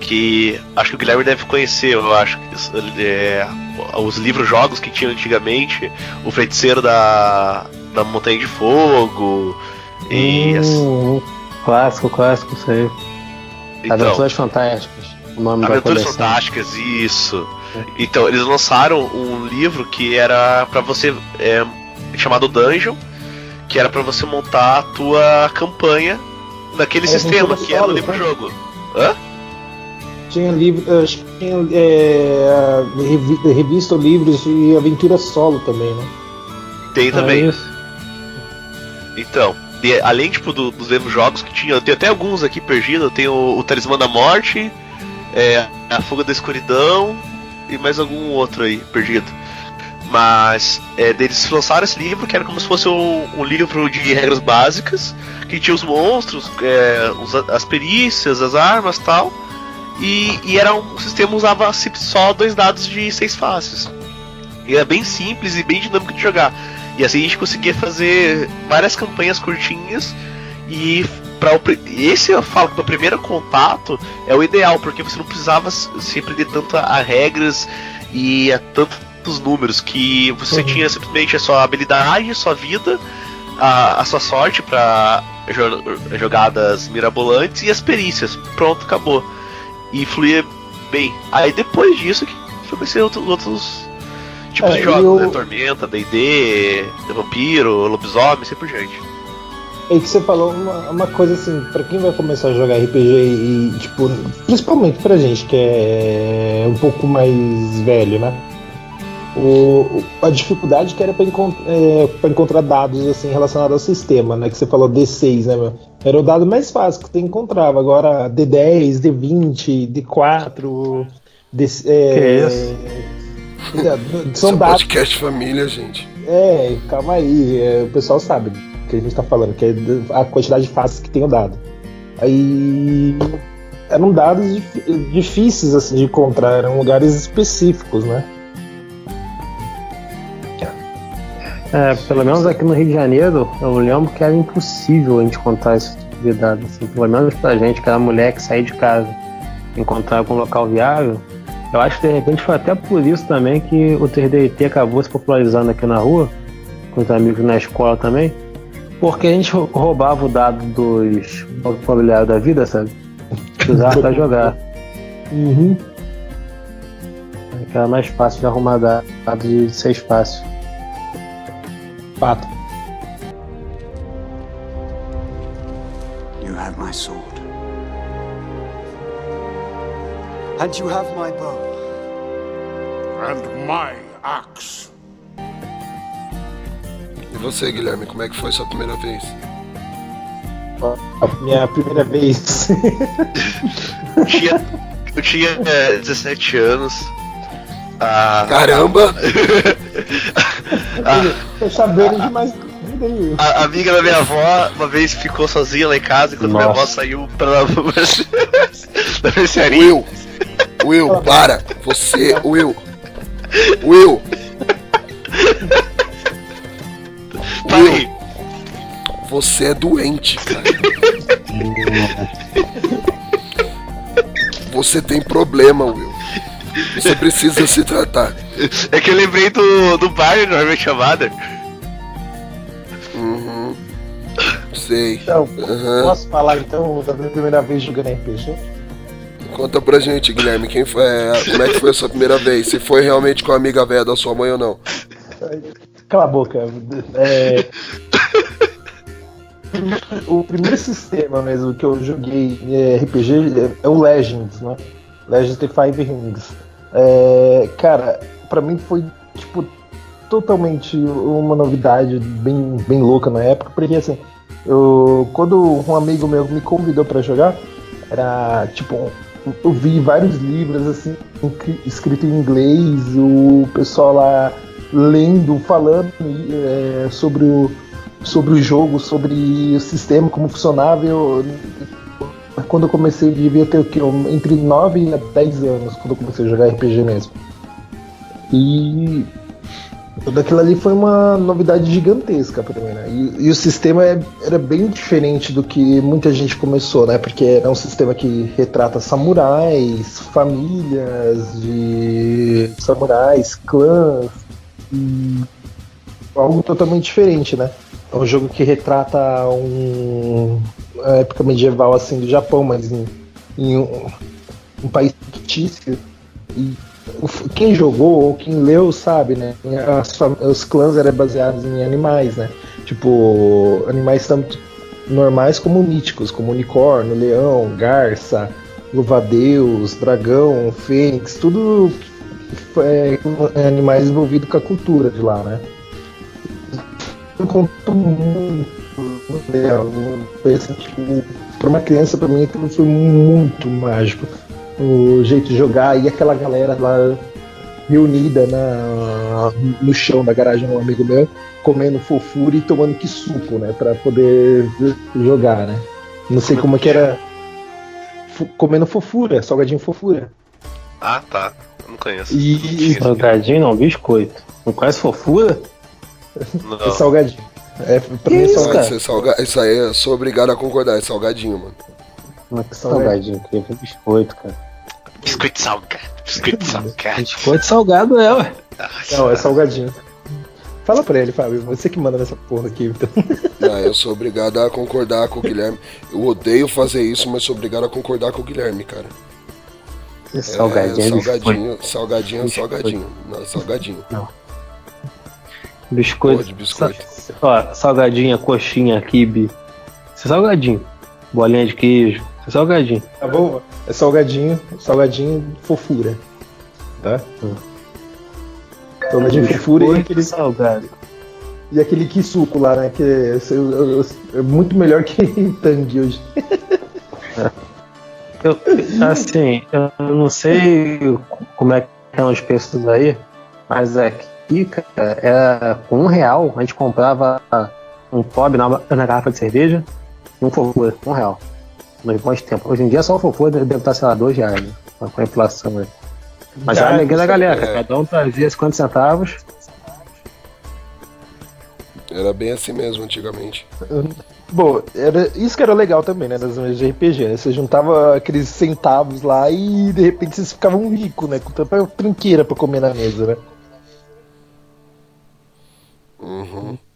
Que acho que o Guilherme deve conhecer, eu acho. é, os livros jogos que tinha antigamente, o feiticeiro da, da Montanha de Fogo. E as- Hum, clássico, clássico, isso aí. Então. Aventuras Fantásticas. O nome Aventuras. Fantásticas, isso. Então, eles lançaram um livro que era pra você. É, chamado Dungeon, que era pra você montar a tua campanha naquele Era sistema, que era no solo, livro né? jogo. Hã? Tinha livro, tinha é, revi- revista, livros e aventura solo também, né? Tem Ah, também. isso. Então, e além tipo, do- dos mesmos jogos que tinha, tenho até alguns aqui perdidos. Tenho o, o Talismã da Morte, é, a Fuga da Escuridão e mais algum outro aí perdido. Mas é, eles lançaram esse livro que era como se fosse um, um livro de regras básicas, que tinha os monstros, é, os- as perícias, as armas tal. E, e era um sistema que usava só dois dados de seis faces. E era bem simples e bem dinâmico de jogar. E assim a gente conseguia fazer várias campanhas curtinhas e para esse eu falo que o primeiro contato é o ideal, porque você não precisava se prender tanto a, a regras e a tantos números que você Uhum. tinha simplesmente a sua habilidade, a sua vida, a, a sua sorte para jogadas mirabolantes e as perícias. Pronto, acabou. E fluía bem. Aí depois disso que conhecer outros, outros tipos É, de jogos, eu- né? Tormenta, D&D, Vampiro, Lobisomem, assim por diante. É que você falou uma, uma coisa assim, pra quem vai começar a jogar RPG e, tipo, principalmente pra gente que é um pouco mais velho, né? O, a dificuldade que era pra, encont é, pra encontrar dados assim relacionados ao sistema, né? Que você falou D6, né, meu? Era o dado mais fácil que você encontrava. Agora D10, D20, D4, D, é, Isso São é dados. podcast família, gente. É, calma aí, é, o pessoal sabe do que a gente tá falando, que é a quantidade de faces que tem o dado. Aí eram dados dif- difíceis assim de encontrar, eram lugares específicos, né? É, pelo menos aqui no Rio de Janeiro, eu lembro que era impossível a gente contar esse tipo de dado. Assim, pelo menos pra gente, que era mulher que saía de casa, encontrar algum local viável. Eu acho que de repente foi até por isso também que o 3DT acabou se popularizando aqui na rua, com os amigos na escola também. Porque a gente rou- roubava o dado dos imobiliários da vida, sabe? Usava pra jogar. Uhum. Que era mais fácil de arrumar dado de ser espaço. Fato. You have my sword. And you have my bow. And my axe. E você, Guilherme, como é que foi sua primeira vez? A minha primeira vez. Eu tinha, eu tinha é, 17 anos. Ah, Caramba! Tô sabendo. A amiga da minha avó uma vez ficou sozinha lá em casa enquanto minha avó Nossa. saiu pra da mercearia. Will! Will, para! Você, Will! Will! Pai, Você é doente, cara. Você tem problema, Will. Você precisa se tratar. é que eu lembrei do, do How I Met Your Mother. Uhum. Sei. Então, Aham. posso falar então da minha primeira vez jogando RPG? Conta pra gente, Guilherme, quem foi, é, como é que foi sua primeira vez? Se foi realmente com a amiga velha da sua mãe ou não? Cala a boca. É... o primeiro sistema mesmo que eu joguei em RPG é- é o Legends, né? Legends The Five Rings. É, cara, pra mim foi tipo totalmente uma novidade bem, bem louca na época, porque assim, eu, quando um amigo meu me convidou pra jogar, era tipo, eu vi vários livros assim, escrito em inglês, o pessoal lá lendo, falando é, sobre, o, sobre o jogo, sobre o sistema, como funcionava. Eu, quando eu comecei, devia ter o quê? Entre 9 a 10 anos, quando eu comecei a jogar RPG mesmo. E tudo aquilo ali foi uma novidade gigantesca pra mim, né? E, e o sistema é- era bem diferente do que muita gente começou, né? Porque é um sistema que retrata samurais, famílias de samurais, clãs, algo totalmente diferente, né? É um jogo que retrata um, época medieval assim do Japão, mas em, em um, um país fictício. E quem jogou ou quem leu sabe, né? As os clãs eram baseados em animais, né? Tipo, animais tanto normais como míticos, como unicórnio, leão, garça, louva-a-Deus, dragão, fênix, tudo é, é, animais envolvidos com a cultura de lá, né? Eu conto muito. Foi assim, tipo, uma criança, pra mim, aquilo foi muito mágico. O jeito de jogar e aquela galera lá reunida na, no chão da garagem de um amigo meu, comendo fofura e tomando que suco, né? Pra poder jogar, né? Não sei como é que era. Comendo fofura, salgadinho fofura. Ah, tá. Eu não conheço. E- Salgadinho não, biscoito. Não conhece fofura? Não. Salgadinho. É, pra Que mim é isso, salgadinho. cara? Isso, é salga... isso aí eu sou obrigado a concordar, é salgadinho, mano. Não, que salgadinho, que é biscoito, cara. Biscoito salgado. Biscoito salgado. Biscoito salgado é, ué. Não, é salgadinho. Fala pra ele, Fábio. Você que manda nessa porra aqui, então. Não, eu sou obrigado a concordar com o Guilherme. Eu odeio fazer isso, mas sou obrigado a concordar com o Guilherme, cara. É, Salgadinho é salgadinho, biscoito. salgadinho, salgadinho. Não, salgadinho. Biscoito. Pô, de biscoito. Sa- Ó, salgadinha, coxinha, quibe. É salgadinho. Bolinha de queijo. É salgadinho. Tá bom? É salgadinho, salgadinho fofura. Tá? Salgadinho fofura e aquele, salgado. e aquele que suco lá, né? Que é, é- é muito melhor que Tang hoje. Eu, assim, eu não sei como é que são os preços aí, mas aqui, cara, era com um real a gente comprava um pobre na, na garrafa de cerveja e um fofura, um real. Nos bons tempos. Hoje em dia só o fofura deve estar, sei lá, dois reais, né? com a inflação aí. Mas Já, era a alegria da galera, é. cada um trazia 50 centavos. Era bem assim mesmo antigamente. Bom, era, isso que era legal também, né? Das mesas de RPG, né? Você juntava aqueles centavos lá e de repente vocês ficavam ricos, né? Com tanta trinqueira pra comer na mesa, né?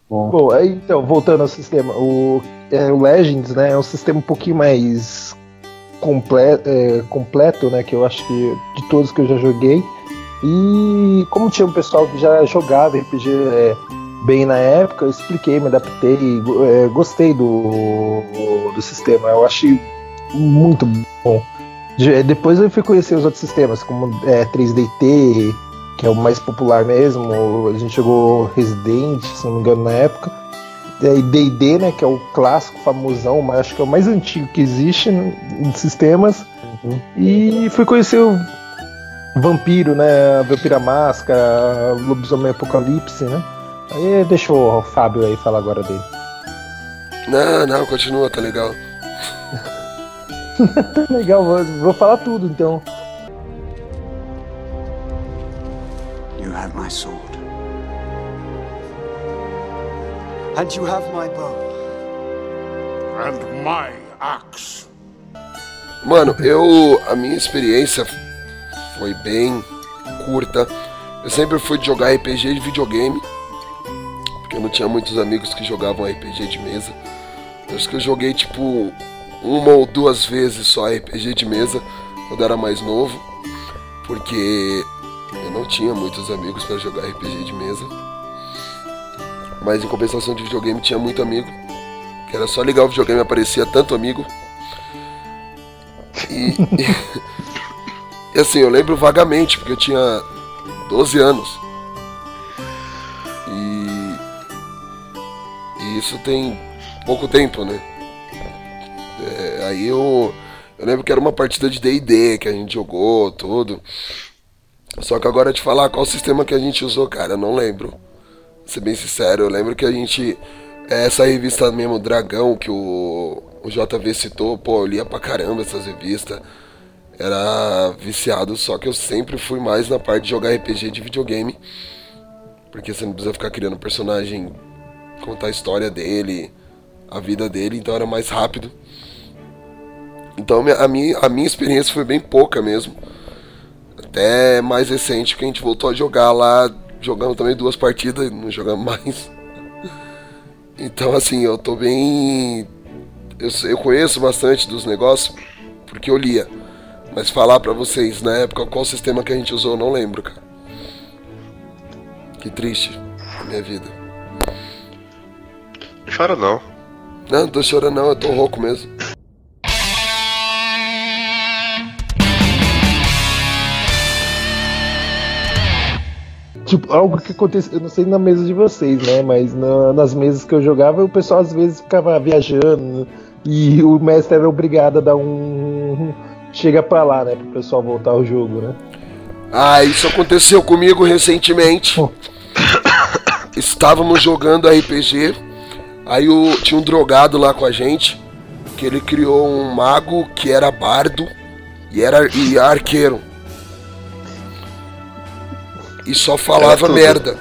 Uhum. Bom, aí, então, voltando ao sistema, o, é, o Legends, né, é um sistema um pouquinho mais comple é, completo, né, que eu acho que de todos que eu já joguei. E como tinha um pessoal que já jogava RPG é, bem na época, eu expliquei, me adaptei, é, gostei do, do sistema, eu achei muito bom. De- depois eu fui conhecer os outros sistemas, como é, 3DT, que é o mais popular mesmo. A gente jogou Resident, se não me engano, na época. E aí D&D, né, que é o clássico, famosão, mas acho que é o mais antigo que existe né, em sistemas. E fui conhecer o Vampiro, né, Vampira Máscara, Lobisomem Apocalipse, né. Aí deixa o Fábio aí falar agora dele. Não, não, continua, tá legal. Legal, vou, vou falar tudo então. Have my sword. And you have my bow. And my axe. Mano, eu. A minha experiência foi bem curta. Eu sempre fui de jogar RPG de videogame. Porque eu não tinha muitos amigos que jogavam RPG de mesa. Acho que eu joguei tipo uma ou duas vezes só RPG de mesa quando eu era mais novo. Porque eu não tinha muitos amigos para jogar RPG de mesa. Mas em compensação de videogame tinha muito amigo. Que era só ligar o videogame aparecia tanto amigo. E, e, e assim, eu lembro vagamente, porque eu tinha 12 anos. E, e isso tem pouco tempo, né? É, aí eu, eu lembro que era uma partida de DD que a gente jogou, tudo. Só que agora te falar qual sistema que a gente usou, cara, eu não lembro. Pra ser bem sincero, eu lembro que a gente. é Essa revista mesmo, Dragão, que o, o JV citou, pô, eu lia pra caramba essas revistas. Era viciado, só que eu sempre fui mais na parte de jogar RPG de videogame. Porque você não precisa ficar criando personagem, contar a história dele, a vida dele, então era mais rápido. Então a minha, a minha experiência foi bem pouca mesmo. Até mais recente que a gente voltou a jogar lá. Jogamos também duas partidas, não jogamos mais. Então assim, eu tô bem. Eu, eu conheço bastante dos negócios porque eu lia. Mas falar pra vocês na época qual sistema que a gente usou, eu não lembro, cara. Que triste a minha vida. Chora não. Não, não tô chorando não, eu tô rouco mesmo. Tipo, algo que aconteceu, eu não sei na mesa de vocês, né? Mas na- nas mesas que eu jogava, o pessoal às vezes ficava viajando e o mestre era obrigado a dar um. Chega pra lá, né? Pro pessoal voltar ao jogo, né? Ah, isso aconteceu comigo recentemente. Estávamos jogando RPG. Aí o, tinha um drogado lá com a gente. Que ele criou um mago que era bardo e era e arqueiro. E só falava merda.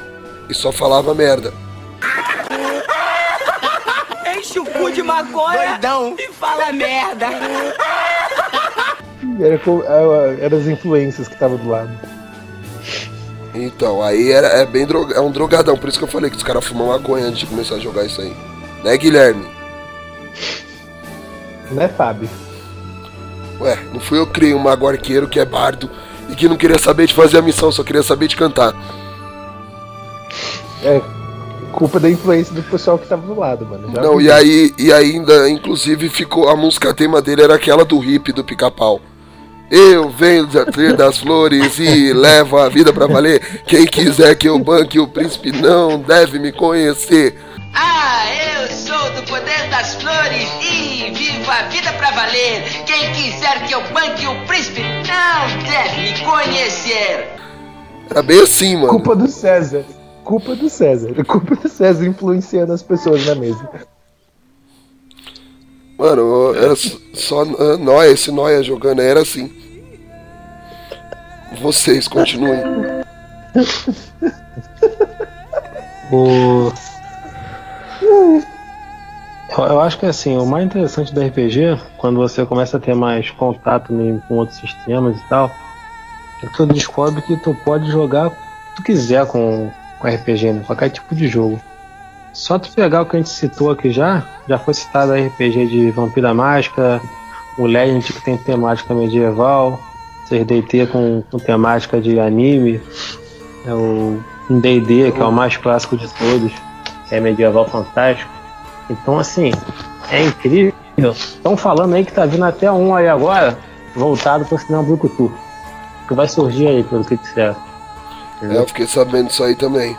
E só falava merda. Enche o cu de maconha e fala merda. Era, co- era- era as influências que estavam do lado. Então, aí era, é bem droga, é um drogadão, por isso que eu falei que os caras fumam maconha antes de começar a jogar isso aí. Né, Guilherme? Né, Fábio? Ué, não fui eu que criei um mago arqueiro que é bardo e que não queria saber de fazer a missão, só queria saber de cantar. É culpa da influência do pessoal que tava do lado, mano. Já Não, vi. e aí, e ainda, inclusive, ficou. A música tema dele era aquela do hip do pica-pau. Eu venho da trilha das flores e levo a vida pra valer. Quem quiser que eu banque o príncipe não deve me conhecer. Ah, eu sou do poder das flores e vivo a vida pra valer. Quem quiser que eu banque o príncipe não deve me conhecer. Era bem assim, mano. Culpa do César. Culpa do César. Culpa do César influenciando as pessoas na mesa. Mano, era só- ah, Noia, esse Noia jogando era assim. Vocês continuem. O... Eu, acho que assim, o mais interessante do RPG, quando você começa a ter mais contato com outros sistemas e tal, é que tu descobre que tu pode jogar o que tu quiser com, com RPG, né? qualquer tipo de jogo. Só tu pegar o que a gente citou aqui já, já foi citado RPG de Vampira Mágica, o Legend que tem temática medieval, 6DT com, com temática de anime, é o D&D, que é o mais clássico de todos, é medieval fantástico. Então, assim, é incrível. Estão falando aí que tá vindo até um aí agora, voltado pro cinema Brucutu. Que vai surgir aí, pelo que disseram. É, eu fiquei sabendo disso aí também.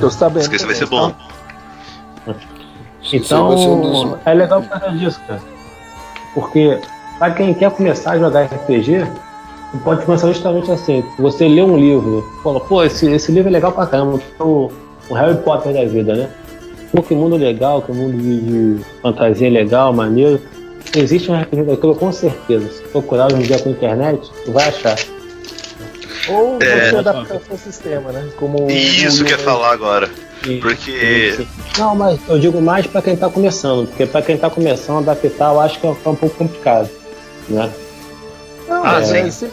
Tô sabendo. Isso que vai ser bom. Então, dos- é legal por causa disso, cara. Porque, pra quem quer começar a jogar RPG, pode começar justamente assim. Você lê um livro, fala, pô, esse, esse livro é legal pra caramba, o, Harry Potter da vida, né? Pô, que mundo legal, que mundo de, de fantasia legal, maneiro. Existe um RPG daquilo com certeza. Se procurar hoje em dia com a internet, tu vai achar. Ou É. você adaptar o seu sistema, né? Como Isso um- que eu ia falar agora. Porque. Não, mas eu digo mais pra quem tá começando, porque pra quem tá começando a adaptar, eu acho que é um é pouco complicado, né? Não, Ah, mas sim.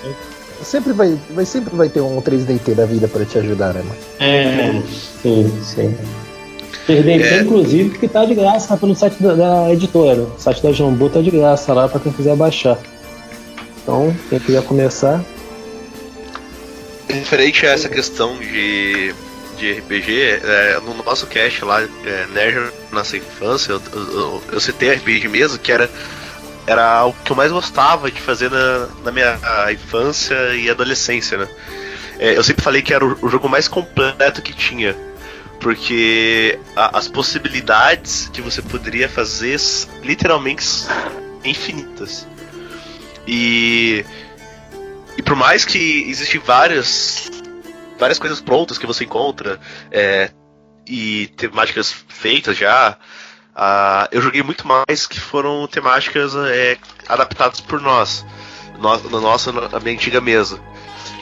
Sempre, vai, vai, sempre vai ter um 3DT da vida pra te ajudar, né, mano? É, sim, sim. 3DT, É. inclusive, que tá de graça pelo site da, da editora. O site da Jambu tá de graça lá pra quem quiser baixar. Então, quem quiser começar, Referente a essa questão de, de RPG, é, no nosso cast lá, é, Nerd Nossa Infância, eu, eu, eu- eu citei RPG mesa, que era, era o que eu mais gostava de fazer na, na minha infância e adolescência, né? É, eu sempre falei que era o, o jogo mais completo que tinha, porque a- as possibilidades que você poderia fazer literalmente infinitas. E e por mais que existem várias várias coisas prontas que você encontra é, e temáticas feitas já, Ah, eu joguei muito mais que foram temáticas é, adaptadas por nós, no- na nossa na minha antiga mesa.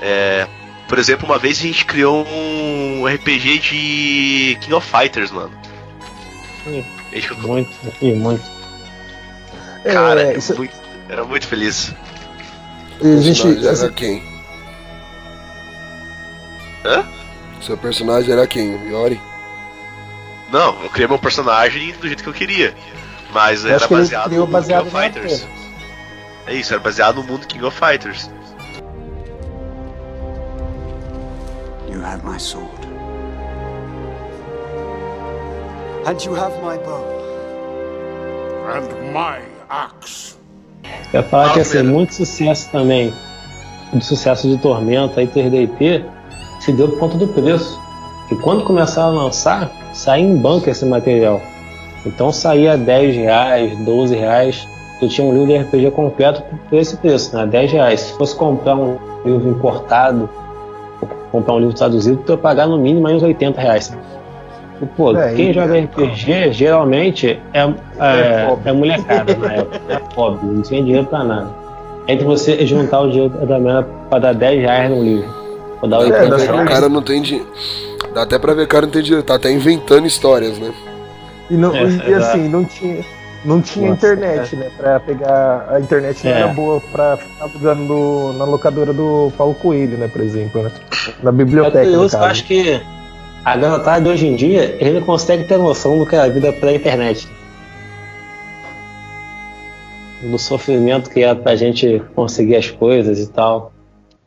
É, por exemplo, uma vez a gente criou um RPG de King of Fighters, mano. Gente Muito, e muito. Cara, É, eu isso- muito- era muito feliz. E a gente, personagem assim, era quem? Hã? Seu personagem era quem? Yori? Não, eu criei meu personagem do jeito que eu queria. Mas Eu era baseado no baseado King of Fighters. É isso, era baseado no mundo King of Fighters. You have my sword. And you have my bow. And my axe. Eu ia falar que ia ser muito sucesso também. De sucesso de Tormenta e 3DT se deu por conta do preço. E quando começaram a lançar, saía em banca esse material. Então saía 10 reais, 12 reais. Tu tinha um livro de RPG completo por esse preço, né? 10 reais. Se fosse comprar um livro importado, comprar um livro traduzido, tu ia pagar no mínimo aí uns 80 reais. E, pô, É, quem joga RPG geralmente é, é, É é molecada na época. É pobre, não tinha dinheiro pra nada. Entre você juntar o dinheiro da grana pra dar 10 reais no livro, ou dar É, 80 dá O pra reais. cara não tem dinheiro. Dá até pra ver que o cara não tem dinheiro, tá até inventando histórias, né? E, não, É, e assim, não tinha, não tinha Nossa, internet, né? Pra pegar. A internet não É. era boa pra ficar alugando no- na locadora do Paulo Coelho, né? Por exemplo, né? Na biblioteca. É curioso, eu caso. acho que a garotada de hoje em dia, ele não consegue ter noção do que é a vida pré-internet. Do sofrimento que é pra gente conseguir as coisas e tal.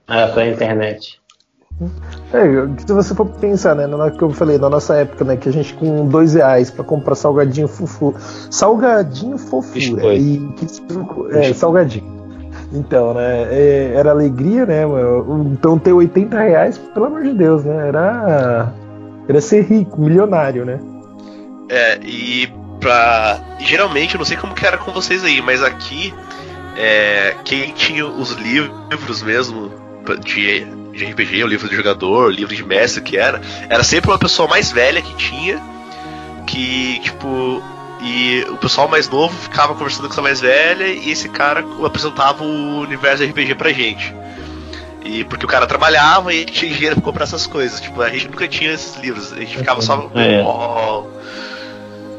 Era pré-internet. É, se você for pensar, né, na que eu falei, na nossa época, né, que a gente com dois reais pra comprar salgadinho fufu, salgadinho fofura Biscoito. e é, salgadinho. Então, né, é, era alegria, né, mano? então ter 80 reais, pelo amor de Deus, né, era era ser rico, milionário, né? É, e pra. geralmente, eu não sei como que era com vocês aí, mas aqui, é, quem tinha os livros mesmo de, de RPG, o livro do jogador, o livro de mestre que era, era sempre uma pessoa mais velha que tinha, que, tipo. E o pessoal mais novo ficava conversando com essa mais velha e esse cara apresentava o universo RPG pra gente. E porque o cara trabalhava e tinha dinheiro pra comprar essas coisas. Tipo, a gente nunca tinha esses livros. A gente ficava só. É. "Oh,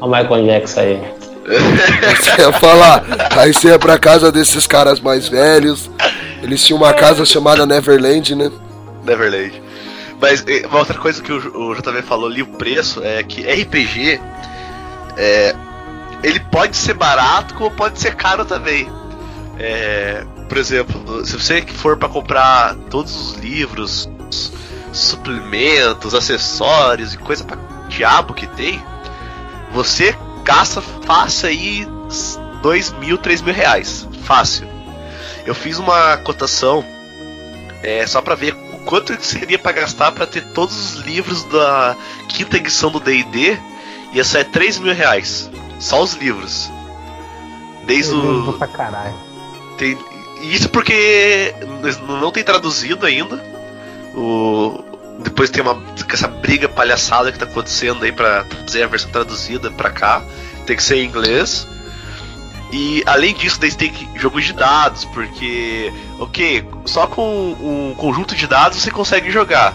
Olha o Michael Jackson aí. Você ia falar. Aí você ia pra casa desses caras mais velhos. Eles tinham uma casa chamada Neverland, né? Neverland. Mas eh, uma outra coisa que o, JV falou ali, o preço, é que RPG é, ele pode ser barato como pode ser caro também. É, por exemplo, se você for para comprar todos os livros, suplementos, acessórios e coisa pra diabo que tem, você gasta fácil aí dois mil, três mil reais. Fácil. Eu fiz uma cotação é, só pra ver quanto que seria pra gastar pra ter todos os livros da quinta edição do D&D ia sair 3 mil reais. Só os livros. Desde Eu o... pra caralho. Tem... Isso porque não tem traduzido ainda. O... Depois tem uma essa briga palhaçada que tá acontecendo aí pra trazer a versão traduzida pra cá. Tem que ser em inglês. E além disso, daí tem que... jogos de dados, porque, ok, só com um conjunto de dados você consegue jogar.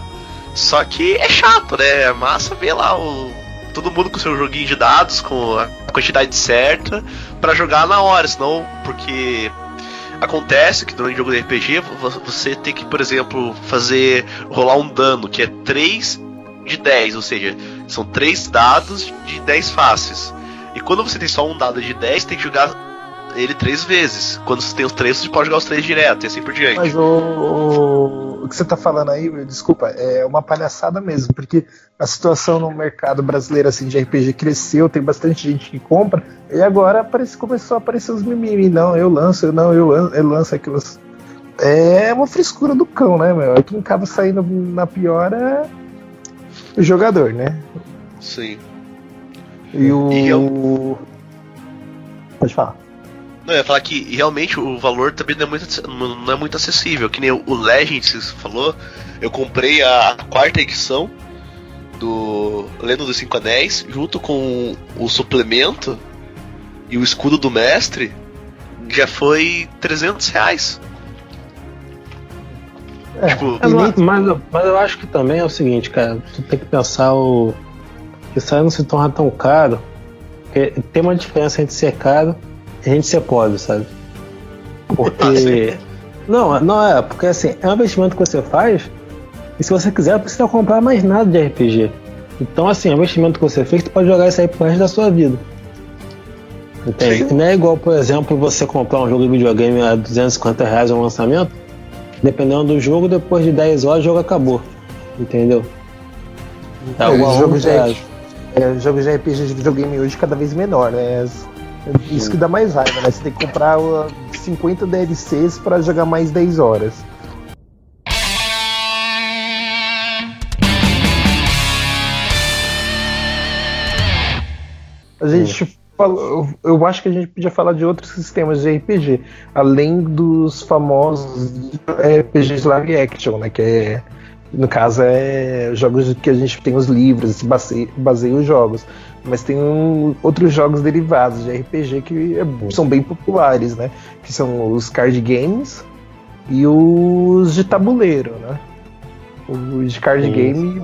Só que é chato, né? É massa ver lá o... todo mundo com seu joguinho de dados, com a quantidade certa, pra jogar na hora, senão, porque acontece que durante o jogo de RPG vo- você tem que, por exemplo, fazer rolar um dano que é 3 de 10, ou seja, são 3 dados de 10 faces. E quando você tem só um dado de 10, tem que jogar ele três vezes. Quando você tem os três, você pode jogar os três direto, e assim por diante. Mas o, o, que você tá falando aí, desculpa, é uma palhaçada mesmo, porque a situação no mercado brasileiro assim, de RPG cresceu, tem bastante gente que compra, e agora aparece, começou a aparecer os mimimi. Não, eu lanço, eu não, eu lanço, eu lanço aquilo. É uma frescura do cão, né, meu? Aí quem acaba saindo na pior é o jogador, né? Sim. E o. E eu- Pode falar. Não, eu ia falar que realmente o valor também não é muito, não é muito acessível. Que nem o Legends falou, eu comprei a quarta edição do Lendo dos Cinco Anéis, junto com o suplemento e o escudo do mestre, já foi 300 reais. Tipo, É, mas, mas, mas eu acho que também é o seguinte, cara, tu tem que pensar o. que isso aí não se torna tão caro. Porque tem uma diferença entre ser caro e a gente ser pobre, sabe? Porque. não, não é, porque assim, é um investimento que você faz e se você quiser, não precisa comprar mais nada de RPG. Então, assim, é um investimento que você fez, tu pode jogar isso aí pro resto da sua vida. Entende? Não é igual, por exemplo, você comprar um jogo de videogame a 250 reais no lançamento, dependendo do jogo, depois de 10 horas o jogo acabou. Entendeu? Tá, É, igual jogos, de, é, jogos de RPG de videogame hoje cada vez menor, né? Isso que dá mais raiva, né? Você tem que comprar uh, 50 DLCs pra jogar mais 10 horas. A gente falou, eu acho que a gente podia falar de outros sistemas de RPG, além dos famosos RPGs live action, né? Que é, no caso é jogos que a gente tem os livros, se baseia, baseia os jogos. Mas tem um- outros jogos derivados de RPG que é- são bem populares, né? Que são os card games e os de tabuleiro, né? Os de card Sim. game.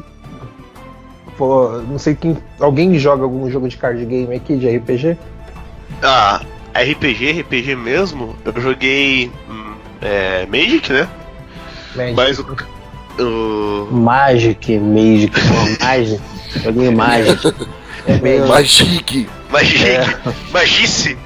Pô, não sei quem. Alguém joga algum jogo de card game aqui de RPG? Ah, RPG, RPG mesmo, eu joguei hum, é, Magic, né? Mas o. o Magic, Magic, Magic. Joguei Magic. É, Magic! Magic! Magice!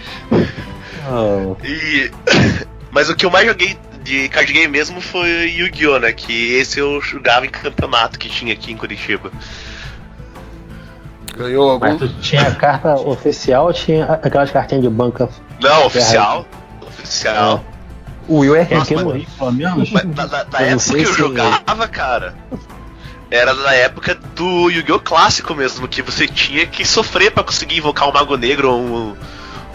Oh, E. Mas o que eu mais joguei de card game mesmo foi Yu-Gi-Oh! né? Que esse eu jogava em campeonato que tinha aqui em Curitiba. Ganhou algum? mas tu tinha carta oficial ou tinha aquelas cartinhas de banca? Não, oficial. Oficial. O Will é Tem aqui no Rio, pelo menos? Mas na Eu não época que eu jogava, cara, era na época do Yu-Gi-Oh! clássico mesmo, que você tinha que sofrer pra conseguir invocar um Mago Negro ou um,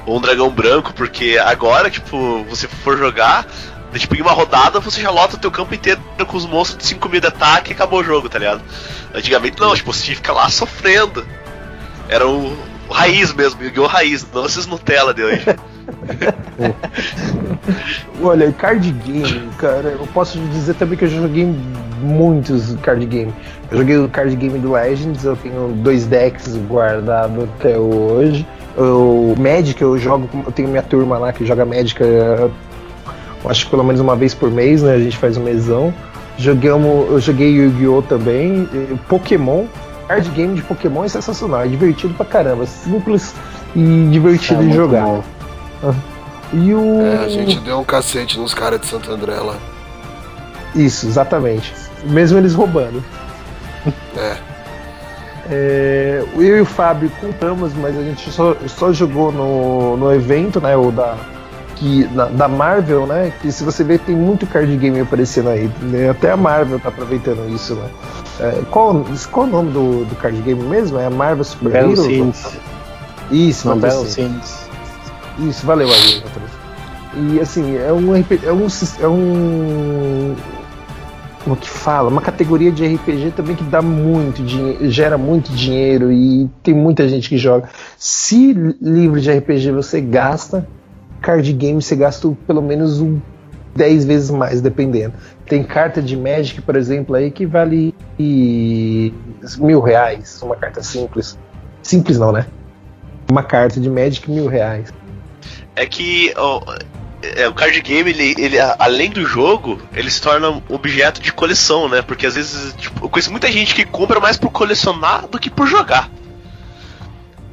ou um Dragão Branco, porque agora, tipo, você for jogar, tipo, em uma rodada você já lota o teu campo inteiro com os monstros de 5 mil de ataque e acabou o jogo, tá ligado? Antigamente não, tipo, você tinha que ficar lá sofrendo. Era o, o raiz mesmo, Yu-Gi-Oh! raiz, não esses Nutella de hoje. Olha, card game, cara, eu posso dizer também que eu já joguei muitos card game. Eu joguei o card game do Legends, eu tenho dois decks guardados até hoje. O Magic eu jogo, eu tenho minha turma lá que joga Magic, eu acho que pelo menos uma vez por mês, né? A gente faz um mesão. Jogamos, eu joguei Yu-Gi-Oh! também, Pokémon. Card game de Pokémon é sensacional, é divertido pra caramba, simples e divertido É de jogar. bom. E o. É, a gente deu um cacete nos caras de Santo André lá. Isso, exatamente. Mesmo eles roubando. É. É, eu e o Fábio compramos, mas a gente só, só jogou no, no evento, né? O da, que, da, da Marvel, né? Que se você ver, tem muito card game aparecendo aí. né, Até a Marvel tá aproveitando isso, né? É, qual, qual o nome do, do card game mesmo? É a Marvel Super Battle Hero? Scenes. Isso, Battle Scenes. Isso, valeu aí. E assim, é um RP é um é um como que fala, uma categoria de RPG também que dá muito dinheiro, gera muito dinheiro e tem muita gente que joga. Se livro de RPG você gasta, card game você gasta pelo menos um 10 vezes mais, dependendo. Tem carta de Magic, por exemplo, aí que vale mil reais, uma carta simples. Simples não, né? Uma carta de Magic, mil reais. É que ó, é, o card game, ele, ele, além do jogo, ele se torna objeto de coleção, né? Porque às vezes, tipo, eu conheço muita gente que compra mais por colecionar do que por jogar.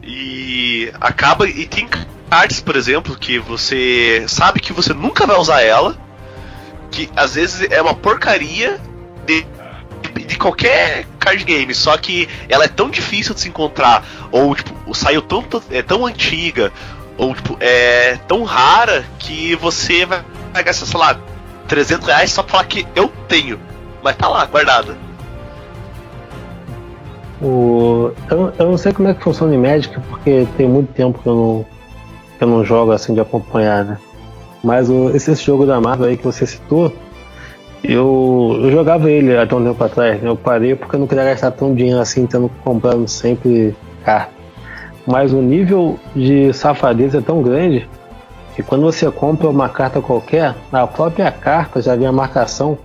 E acaba. E tem cartas, por exemplo, que você sabe que você nunca vai usar ela, que às vezes é uma porcaria de, de qualquer card game, só que ela é tão difícil de se encontrar, ou tipo, saiu tão, é tão antiga, ou tipo, é tão rara que você vai, gastar, sei lá, 300 reais só pra falar que eu tenho, mas tá lá, guardada. O, eu, eu não sei como é que funciona em Magic, porque tem muito tempo que eu não, que eu não jogo assim de acompanhar, né? Mas o, esse, esse jogo da Marvel aí que você citou, Eu, eu jogava ele até um tempo atrás, né? Eu parei porque eu não queria gastar tão dinheiro assim, tendo comprando sempre carta. Mas o nível de safadeza é tão grande que quando você compra uma carta qualquer, na própria carta já vem a marcação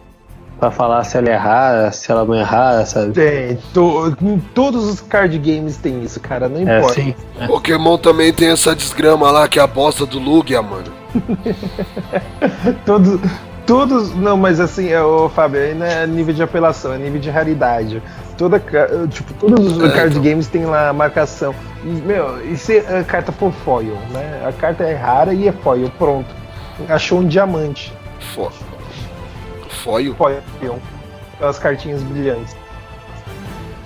pra falar se ela é rara, se ela não é rara, sabe? Tem, to- todos os card games tem isso, cara, não É, importa. sim. Pokémon também tem essa desgrama lá que é a bosta do Lugia, mano. Todos, todos, não, mas assim, é, ô, Fábio, aí não é nível de apelação, é nível de raridade. Toda, tipo, todos os É, card então. games tem lá a marcação. Meu, isso é a carta for foil, né? A carta é rara e é foil, pronto. Achou um diamante. Fo... Foio? Foil. Aquelas cartinhas brilhantes.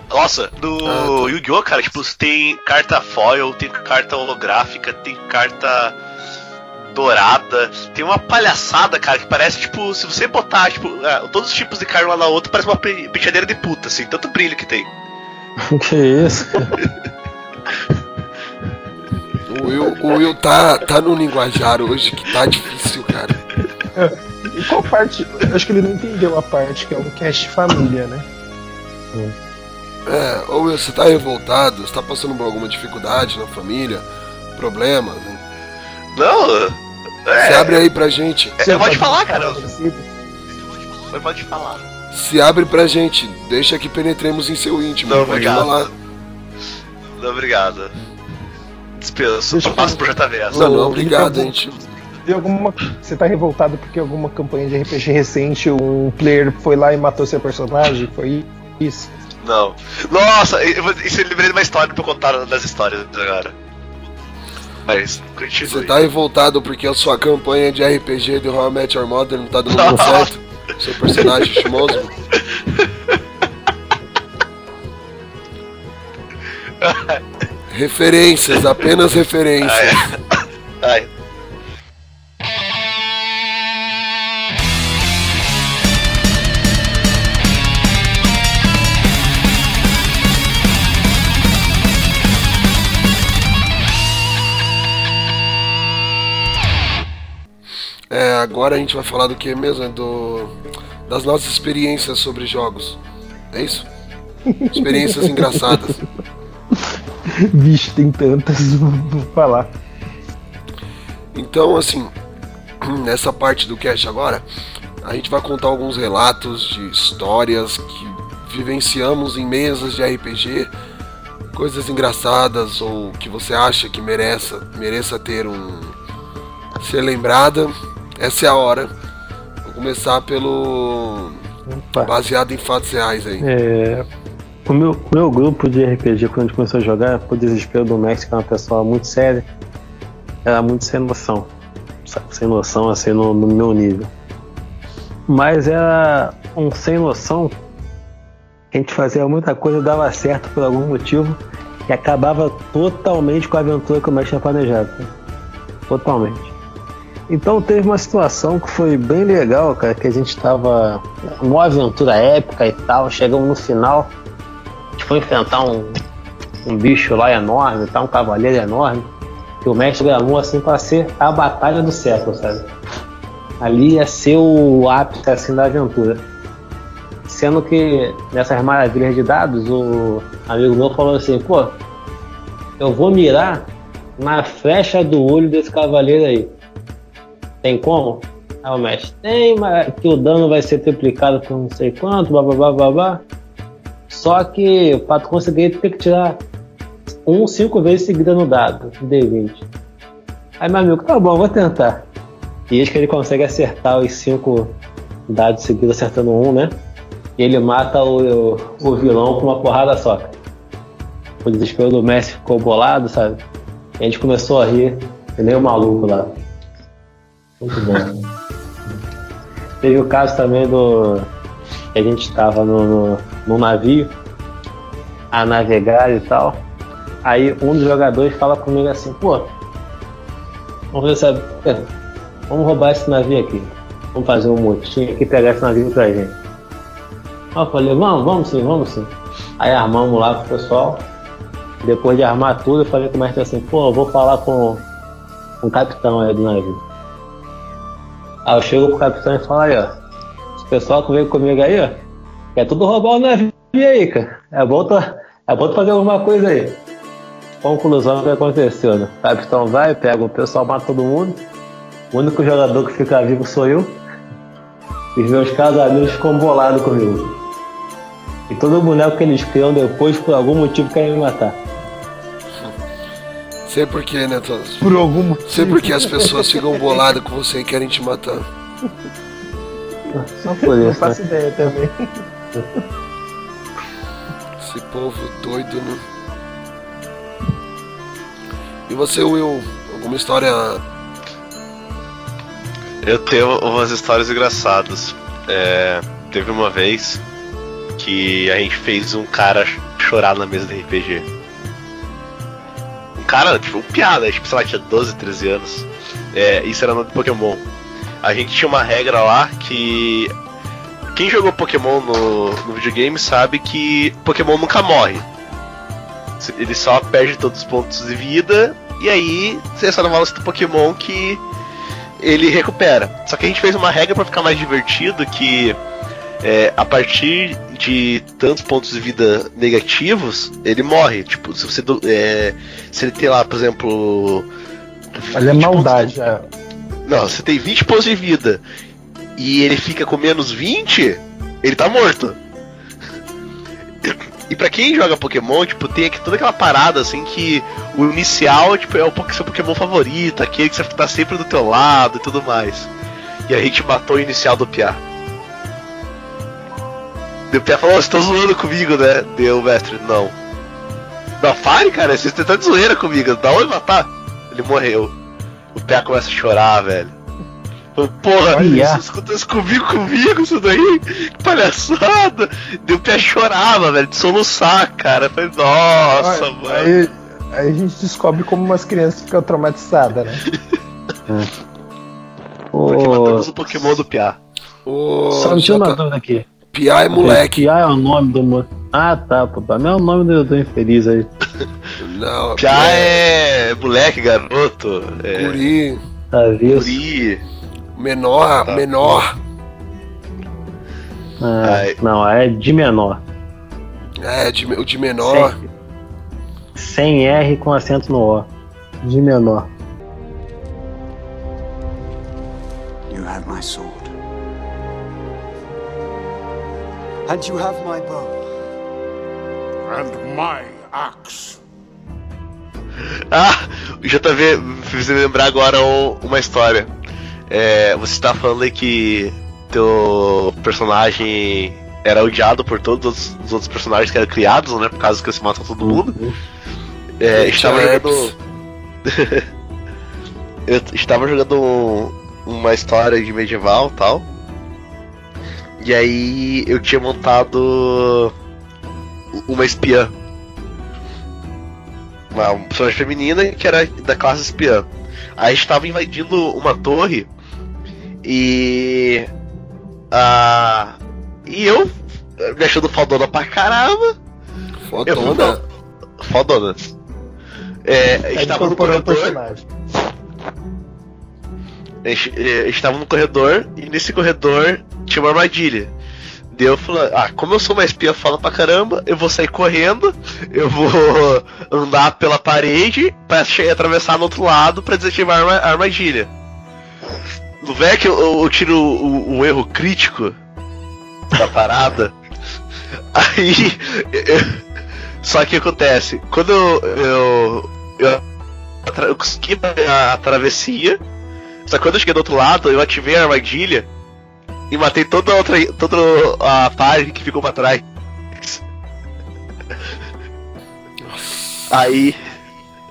Nossa, no Yu-Gi-Oh, cara, tipo, tem carta foil, tem carta holográfica, tem carta dourada, tem uma palhaçada, cara, que parece, tipo, se você botar, tipo, é, todos os tipos de carta lá na outra, parece uma pe- penteadeira de puta, assim, tanto brilho que tem. que isso? O Will, o Will tá, tá no linguajar hoje que tá difícil, cara. E qual parte? eu Acho que ele não entendeu a parte que é um cast família, né? É, ô Will, você tá revoltado? Você tá passando por alguma dificuldade na família? Problemas? né? Não, é, Se abre aí pra gente. é, pode falar, cara, mas pode falar. Se abre pra gente. Deixa que penetremos em seu íntimo. Não, Pode obrigado. falar. Não, obrigado. Dispenso, só passo pro JVS. Não, não, obrigado, gente. Tem alguma, você tá revoltado porque alguma campanha de RPG recente um player foi lá e matou seu personagem? Foi isso? Não. Nossa, eu, isso eu lembrei de uma história pra eu contar das histórias agora. Mas, continue. Você tá revoltado porque a sua campanha de RPG de How I Met Your Mother não tá dando muito certo? Seu personagem chimoso? Referências, apenas referências. Ai. É, agora a gente vai falar do que mesmo? Do, das nossas experiências sobre jogos. É isso? Experiências engraçadas. Vixe, tem tantas, vou falar. Então, assim, nessa parte do cast agora, a gente vai contar alguns relatos de histórias que vivenciamos em mesas de RPG, coisas engraçadas ou que você acha que mereça, mereça ter um ser lembrada. Essa é a hora. Vou começar pelo baseado em fatos reais aí. É, o, meu, o meu grupo de RPG, quando a gente começou a jogar, por desespero do Max, que é uma pessoa muito séria, era muito sem noção. Sem noção, assim, no, no meu nível. Mas era um sem noção a gente fazia muita coisa, dava certo por algum motivo, e acabava totalmente com a aventura que o Max tinha planejado. Totalmente. Então teve uma situação que foi bem legal, cara, que a gente tava numa aventura épica e tal, chegamos no final, foi enfrentar um, um bicho lá enorme, tá, um cavaleiro enorme, que o mestre gravou assim pra ser a batalha do século, sabe? Ali ia ser o ápice assim da aventura. Sendo que nessas maravilhas de dados, o amigo meu falou assim, pô, eu vou mirar na flecha do olho desse cavaleiro aí. Tem como? Aí o mestre, tem, mas que o dano vai ser triplicado por não sei quanto, blá blá blá blá blá. Só que pra tu conseguir, tu tem que tirar um cinco vezes seguida no dado, D20. Aí meu amigo, tá bom, vou tentar. E eis que ele consegue acertar os cinco dados seguidos acertando um, né? E ele mata o, o vilão com uma porrada só. O desespero do Messi ficou bolado, sabe? E a gente começou a rir, que nem o maluco lá. Muito bom. Teve o caso também do. Que a gente estava no, no, no navio a navegar e tal. Aí um dos jogadores fala comigo assim, pô, vamos ver sabe, vamos roubar esse navio aqui. Vamos fazer um motim aqui pegar esse navio pra gente. Aí eu falei, vamos, vamos sim, vamos sim. Aí armamos lá pro pessoal. Depois de armar tudo, eu falei com o mestre assim, pô, eu vou falar com, com o capitão aí do navio. Aí eu chego pro capitão e falo, aí ó, pessoal que veio comigo aí, ó, quer tudo roubar o navio aí, cara. É bom, tu, é bom tu fazer alguma coisa aí. Conclusão do que aconteceu, né? O capitão vai, pega o pessoal, mata todo mundo. O único jogador que fica vivo sou eu. Os meus caros amigos ficam bolados comigo. E todo boneco que eles criam depois, por algum motivo, querem me matar. Sei por que, né, Todos? Por algum motivo. Sei por que as pessoas ficam boladas com você e querem te matar. Só por Não isso, faço né? ideia também. Esse povo doido, né? E você, Will? Alguma história Eu tenho umas histórias engraçadas. É, teve uma vez que a gente fez um cara chorar na mesa do RPG. Um cara, tipo, um piada, tipo, sei lá, tinha 12, 13 anos. É, isso era no Pokémon. A gente tinha uma regra lá que. Quem jogou Pokémon no, no videogame sabe que Pokémon nunca morre. Ele só perde todos os pontos de vida e aí você só não fala do Pokémon que ele recupera. Só que a gente fez uma regra pra ficar mais divertido que é, a partir de tantos pontos de vida negativos, ele morre. Tipo, se você é, se ele tem lá, por exemplo, é maldade. é. Não, você tem 20 pontos de vida e ele fica com menos 20, ele tá morto. E pra quem joga Pokémon, tipo, tem aqui toda aquela parada assim que o inicial tipo, é o seu Pokémon favorito, aquele que você tá sempre do teu lado e tudo mais. E a gente matou o inicial do Piá. E o Piá falou, você tá zoando comigo, né? Deu, mestre, não. Não, fale, cara, vocês estão de zoeira comigo, dá onde matar? Ele morreu. O Piá começa a chorar, velho. Porra, Olha. você escutou isso comigo, comigo, isso daí? Que palhaçada! Deu o Piá chorava, velho, de soluçar, cara. Eu Falei, nossa, Aí- mano. Aí, aí a gente descobre como umas crianças ficam traumatizadas, né? Porque matamos o Pokémon do Piá. Ô, só tinha uma dúvida aqui. Piá é moleque. Piá é o nome do. mo- Ah, tá, pô. Pra mim é o nome do, do infeliz aí. Não, Piá é moleque, garoto. É. Guri, Tá visto? Guri. menor, Tá. menor. Ah, Ai. não, é de menor. É, de, o de menor. Sem R com acento no O. De menor. You have my sword. And you have my bow. And my axe. Ah, o JV me fez lembrar agora um- uma história. É, você tá falando aí que teu personagem era odiado por todos os- os outros personagens que eram criados, né? Por causa que você matou todo mundo. É, estava jogando. Eu estava jogando um- uma história de medieval e tal. E aí eu tinha montado uma espiã. Uma uma personagem feminina que era da classe espiã. Aí a gente tava invadindo uma torre e. Ah, e eu me achando fodona pra caramba. Eu Fodona. não, fodona. É, a gente Aí tava no corredor. personagem. A gente, eh, a gente tava no corredor e nesse corredor tinha uma armadilha. Daí eu falei, ah, como eu sou uma espiã foda pra caramba, eu vou sair correndo, eu vou andar pela parede pra atravessar no outro lado pra desativar a arma- a armadilha. No velho que eu, eu tiro o, o erro crítico da parada. Aí. eu- só que acontece, quando eu. Eu, eu, eu consegui a, a travessia. Só que quando eu cheguei do outro lado, eu ativei a armadilha e matei toda a outra. toda a parte que ficou pra trás. Aí.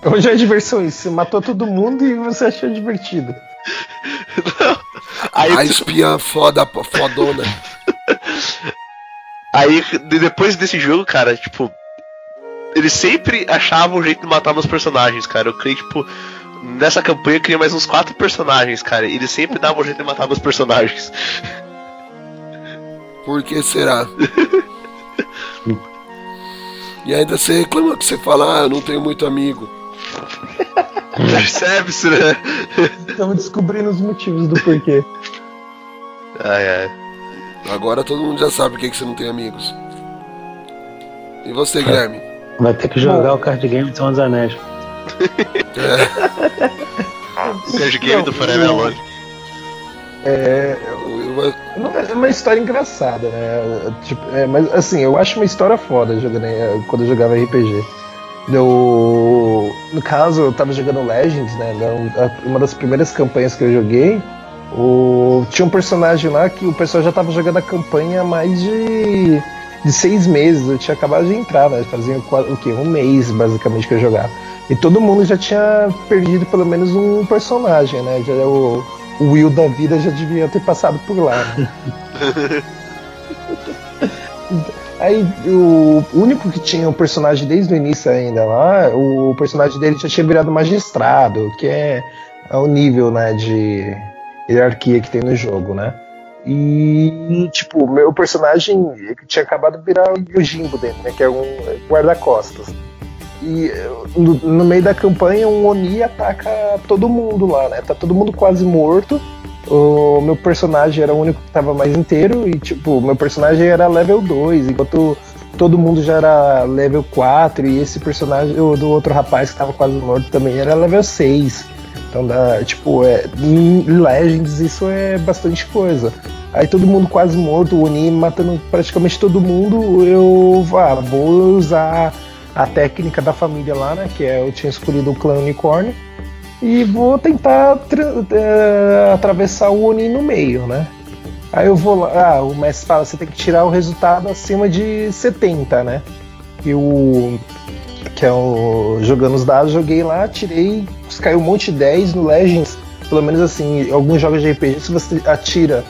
Hoje é diversão isso. Você matou todo mundo e você achou divertido. Aí, A espiã foda, fodona. Aí, de- depois desse jogo, cara, tipo. Eles sempre achavam um jeito de matar meus personagens, cara. Eu criei, tipo. Nessa campanha eu criei mais uns quatro personagens, cara. E eles sempre davam um jeito de matar meus personagens. Por que será? E ainda você reclama que você fala, ah, eu não tenho muito amigo. Percebe-se, né? Estamos descobrindo os motivos do porquê. Ai, ai. Agora todo mundo já sabe por que que você não tem amigos. E você, Guilherme? Vai ter que jogar o card game de São Anéis. É, Card Game do Forever Alone. É, é uma história engraçada, né? Tipo, é, mas assim, eu acho uma história foda jogando, eh, quando eu jogava RPG. Eu, no caso, eu tava jogando Legends, né? A- Uma das primeiras campanhas que eu joguei, o, tinha um personagem lá que o pessoal já tava jogando a campanha há mais de, de seis meses. Eu tinha acabado de entrar, né? Fazia o quê? Um mês, basicamente, que eu jogava. E todo mundo já tinha perdido pelo menos um personagem, né? Já, o, o Will da vida já devia ter passado por lá. Aí o único que tinha um personagem desde o início ainda lá, o personagem dele já tinha virado magistrado, que é, é o nível né, de hierarquia que tem no jogo, né? E tipo, o meu personagem tinha acabado de virar o Yojimbo dele, né? Que é um guarda-costas. E eh, no, no meio da campanha um Oni ataca todo mundo lá, né? Tá todo mundo quase morto. O meu personagem era o único que tava mais inteiro e, tipo, meu personagem era level 2, enquanto todo mundo já era level 4 e esse personagem o do outro rapaz que tava quase morto também era level 6. Então, dá, tipo, é, em Legends isso é bastante coisa. Aí todo mundo quase morto, o Oni matando praticamente todo mundo, eu ah, vou usar a técnica da família lá, né? Que é eu tinha escolhido o clã unicórnio. E vou tentar eh, atravessar o Oni no meio, né? Aí eu vou lá, ah, o mestre fala, você tem que tirar o resultado acima de 70, né? E o. Que é o. Jogando os dados, joguei lá, tirei, caiu um monte de 10 no Legends. Pelo menos assim, alguns jogos de RPG, se você atira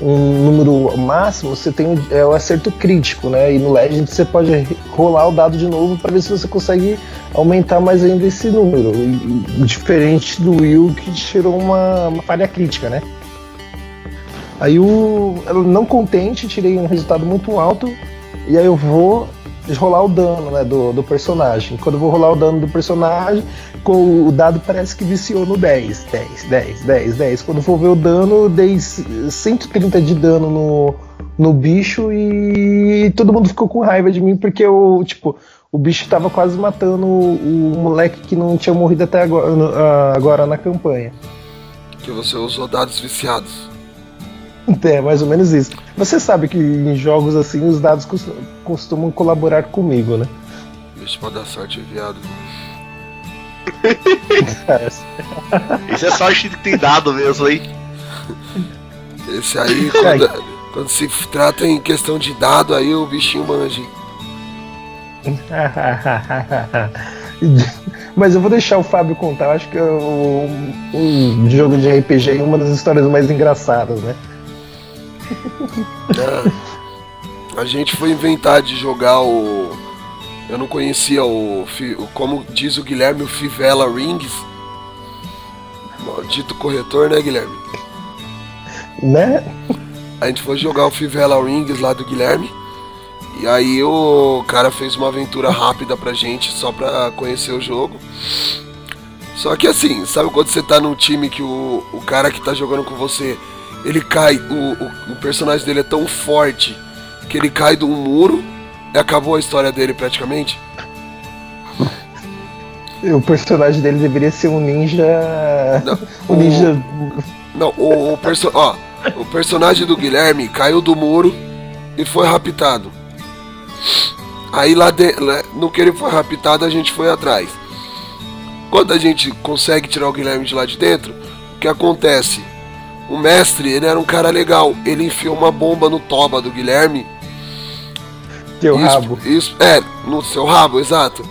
um número máximo, você tem o- é, o acerto crítico, né? E no Legend você pode rolar o dado de novo para ver se você consegue aumentar mais ainda esse número. E- Diferente do Will que tirou uma, uma falha crítica, né? Aí o. Não contente, tirei um resultado muito alto. E aí eu vou rolar o dano né, do, do personagem. Quando eu vou rolar o dano do personagem, com o dado parece que viciou no 10. 10, 10, 10, 10. Quando eu for ver o dano, dei 130 de dano no, no bicho e todo mundo ficou com raiva de mim porque eu, tipo, o bicho tava quase matando o, o moleque que não tinha morrido até agora, agora na campanha. que você usou dados viciados. É, mais ou menos isso. Você sabe que em jogos assim os dados cos- costumam colaborar comigo, né? Bicho, pra dar sorte, viado. Isso é sorte que tem dado mesmo, hein? Esse aí, quando, quando se trata em questão de dado, aí o bichinho manja. Mas eu vou deixar o Fábio contar. Eu acho que é o, um jogo de RPG é uma das histórias mais engraçadas, né? É. A gente foi inventar de jogar o. Eu não conhecia o- Como diz o Guilherme, o Fivela Rings. Maldito corretor, né, Guilherme? Né? A gente foi jogar o Fivela Rings lá do Guilherme. E aí o cara fez uma aventura rápida pra gente, só pra conhecer o jogo. Só que assim, sabe quando você tá num time que o, o cara que tá jogando com você, ele cai, o, o, o personagem dele é tão forte que ele cai de um muro e acabou a história dele praticamente? O personagem dele deveria ser um ninja. um ninja. Não, o, o, perso ó, o personagem do Guilherme caiu do muro e foi raptado. Aí lá, de, no que ele foi raptado, a gente foi atrás. Quando a gente consegue tirar o Guilherme de lá de dentro, o que acontece? O mestre, ele era um cara legal. Ele enfiou uma bomba no toba do Guilherme. Teu Isso- rabo. Isso, é, no seu rabo, exato.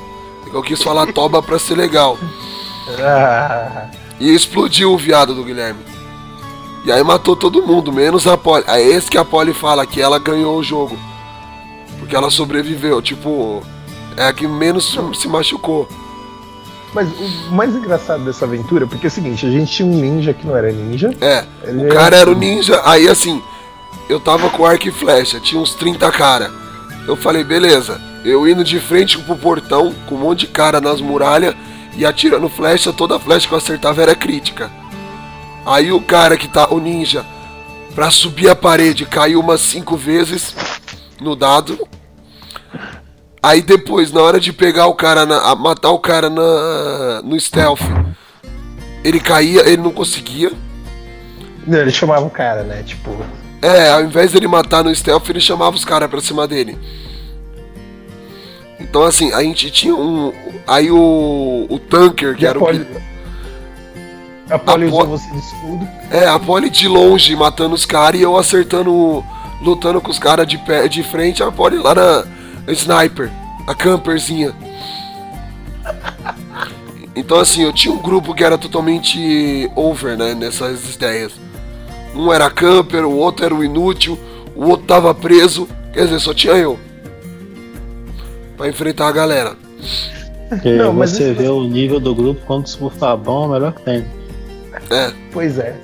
Eu quis falar toba pra ser legal. Ah, E explodiu o viado do Guilherme. E aí matou todo mundo, menos a Polly. É esse que a Polly fala que ela ganhou o jogo. Porque ela sobreviveu. Tipo, é a que menos se machucou. Mas o mais engraçado dessa aventura, porque é o seguinte, a gente tinha um ninja que não era ninja. É, o cara era o ninja. Aí assim, eu tava com arco e flecha, tinha uns 30 cara. Eu falei, beleza, eu indo de frente pro portão, com um monte de cara nas muralhas, e atirando flecha, toda flecha que eu acertava era crítica. Aí o cara que tá, o ninja, pra subir a parede, caiu umas cinco vezes no dado. Aí depois, na hora de pegar o cara, na, a- matar o cara na, no stealth, ele caía, ele não conseguia. Não, ele chamava o cara, né? Tipo. É, ao invés dele matar no stealth, ele chamava os caras pra cima dele. Então assim, a gente tinha um. Aí o. O tanker, que E era o. Polly- que- A Polly usou você de escudo. É, a Polly de longe matando os caras e eu acertando. Lutando com os caras de, pé, de frente, a Polly lá na. Na sniper, a camperzinha. Então assim, eu tinha um grupo que era totalmente over, né, nessas ideias. Um era camper, o outro era o inútil, o outro tava preso, quer dizer, só tinha eu. Pra enfrentar a galera. Porque Não, mas você isso- vê o nível do grupo, quando se for bom, é o melhor que tem. É. Pois é.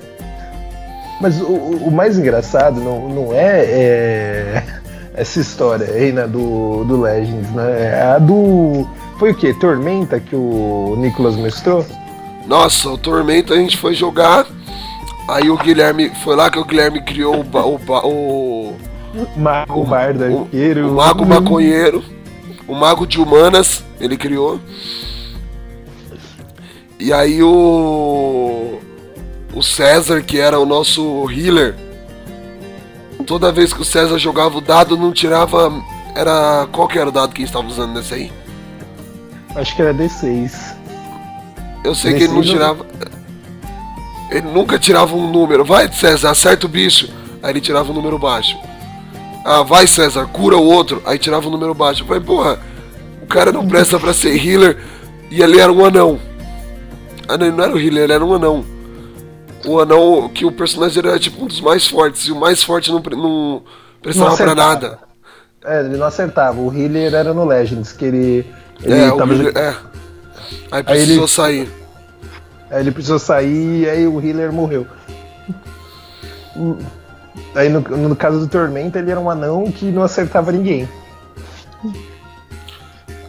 Mas o, o- o mais engraçado não, não é, é essa história aí, né, do, do Legends, né? É a do. Foi o quê? Tormenta que o Nicolas mestrou? Nossa, o Tormento a gente foi jogar. Aí o Guilherme. Foi lá que o Guilherme criou o. ba- o, ba- o Mago, o Bardo, Arqueiro. O Mago Maconheiro. O Mago de Humanas, ele criou. E aí o. O César, que era o nosso healer. Toda vez que o César jogava o dado, não tirava. Era. Qual que era o dado que gente estava usando nesse aí? Acho que era D6. Eu sei que ele não tirava. Ele nunca tirava um número. Vai, César, acerta o bicho. Aí ele tirava um número baixo. Ah, vai, César, cura o outro. Aí tirava um número baixo. Eu falei, porra, o cara não presta pra ser healer. E ele era um anão. Ah, não, ele não era o healer, ele era um anão. O anão, que o personagem era tipo um dos mais fortes. E o mais forte não, não prestava Não pra nada. É, ele não acertava. O healer era no Legends, que ele. ele É, tava healer, é. Aí Aí precisou ele- sair. Aí ele precisou sair e aí o healer morreu. Aí no, no caso do Tormenta, ele era um anão que não acertava ninguém.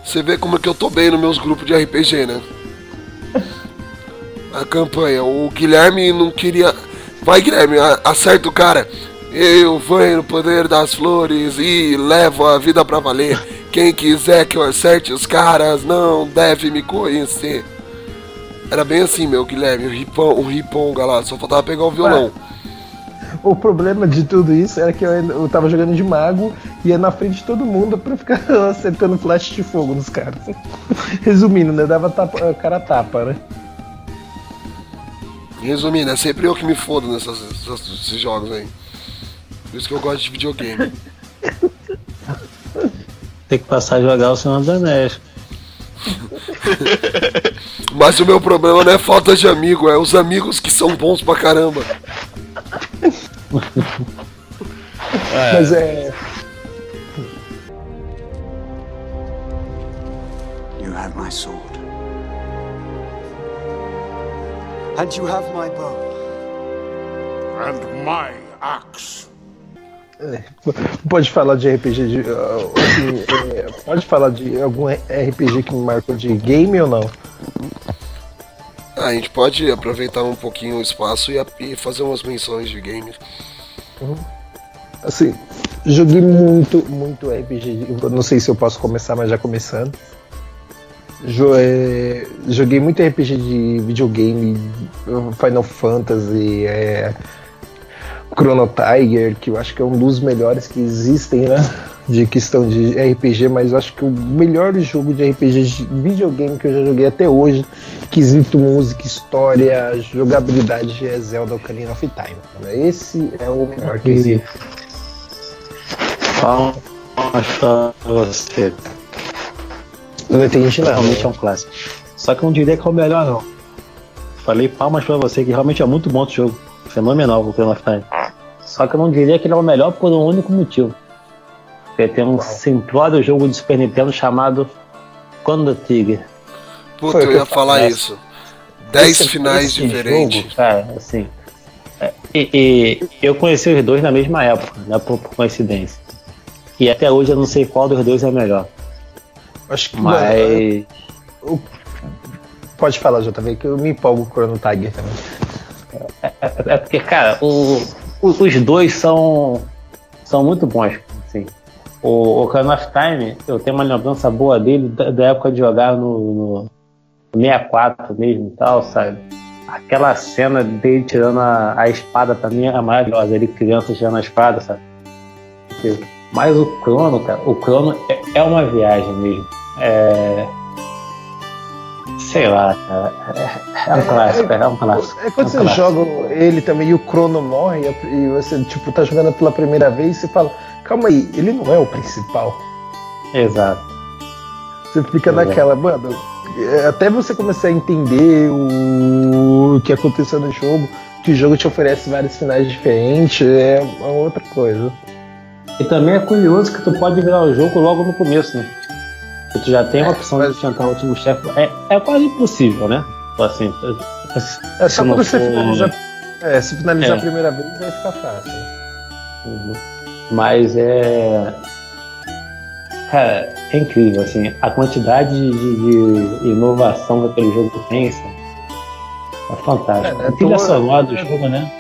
Você vê como é que eu tô bem nos meus grupos de RPG, né? A campanha. O Guilherme não queria. Vai, Guilherme, acerta o cara. Eu venho no poder das flores e levo a vida pra valer. Quem quiser que eu acerte os caras não deve me conhecer. Era bem assim, meu Guilherme, o ripão, o riponga lá, só faltava pegar o violão. O problema de tudo isso era que eu, tava jogando de mago e ia na frente de todo mundo pra ficar acertando flash de fogo nos caras. Resumindo, né? Dava tapa, cara tapa, né? Resumindo, é sempre eu que me fodo nessas, nessas- nesses jogos aí. Por isso que eu gosto de videogame. Tem que passar a jogar o Senhor dos Anéis. Mas o meu problema não é falta de amigo, é os amigos que são bons pra caramba. Mas é. And you have my bow. And my axe. é, Pode falar de RPG de. uh, assim, é, pode falar de algum RPG que me marcou de game ou não? Ah, a gente pode aproveitar um pouquinho o espaço e, e fazer umas menções de games. Assim, joguei muito, muito RPG. Não sei se eu posso começar, mas já começando. É, joguei muito RPG de videogame, Final Fantasy, é, Chrono Tiger, que eu acho que é um dos melhores que existem, né? De questão de RPG, mas eu acho que o melhor jogo de RPG de videogame que eu já joguei até hoje, quesito música, história, jogabilidade, é Zelda Ocarina of Time. Esse é o melhor que existe. Palmas pra você. Não entendi nada. Realmente é um clássico. Só que eu não diria que é o melhor, não. Falei palmas pra você, que realmente é muito bom esse jogo. Fenomenal o Chrono of Time. Só que eu não diria que ele é o melhor por um único motivo. Porque tem um simplório jogo de Super Nintendo chamado Chrono Trigger. Puta, o eu ia falar falei. isso. Dez Esse- finais esse diferentes. jogo, cara, assim. é, E, e eu conheci os dois na mesma época, né, por, por coincidência. E até hoje eu não sei qual dos dois é melhor. Acho que Mas. Pode falar, JV, que eu me empolgo com o Chrono Tiger também. É, é porque, cara, o, os, os dois são, são muito bons. Assim. O Ocarina of Time, eu tenho uma lembrança boa dele da, da época de jogar no, no 64 mesmo e tal, sabe? Aquela cena dele tirando a, a espada pra mim é maravilhosa. Ele criança tirando a espada, sabe? Mas o Crono, cara, o Crono é, é uma viagem mesmo. É. Sei lá, cara. É, é um clássico, é, um clássico. É quando um você clássico. joga ele também e o Crono morre e você, tipo, tá jogando pela primeira vez e você fala, calma aí, ele não é o principal. Exato. Você fica Exato. naquela, mano, é, até você começar a entender o que aconteceu no jogo, que o jogo te oferece vários finais diferentes, é uma outra coisa. E também é curioso que tu pode virar o jogo logo no começo, né? Que tu já tem a opção de enfrentar o último chefe. É, é quase impossível, né? Assim, É só se não quando você for- finalizar, é, se finalizar É. a primeira vez vai ficar fácil. Uhum. Mas é. Cara, é incrível, assim, a quantidade de, de inovação que aquele jogo tem, assim, é fantástico. É, a trilha sonora do jogo, né?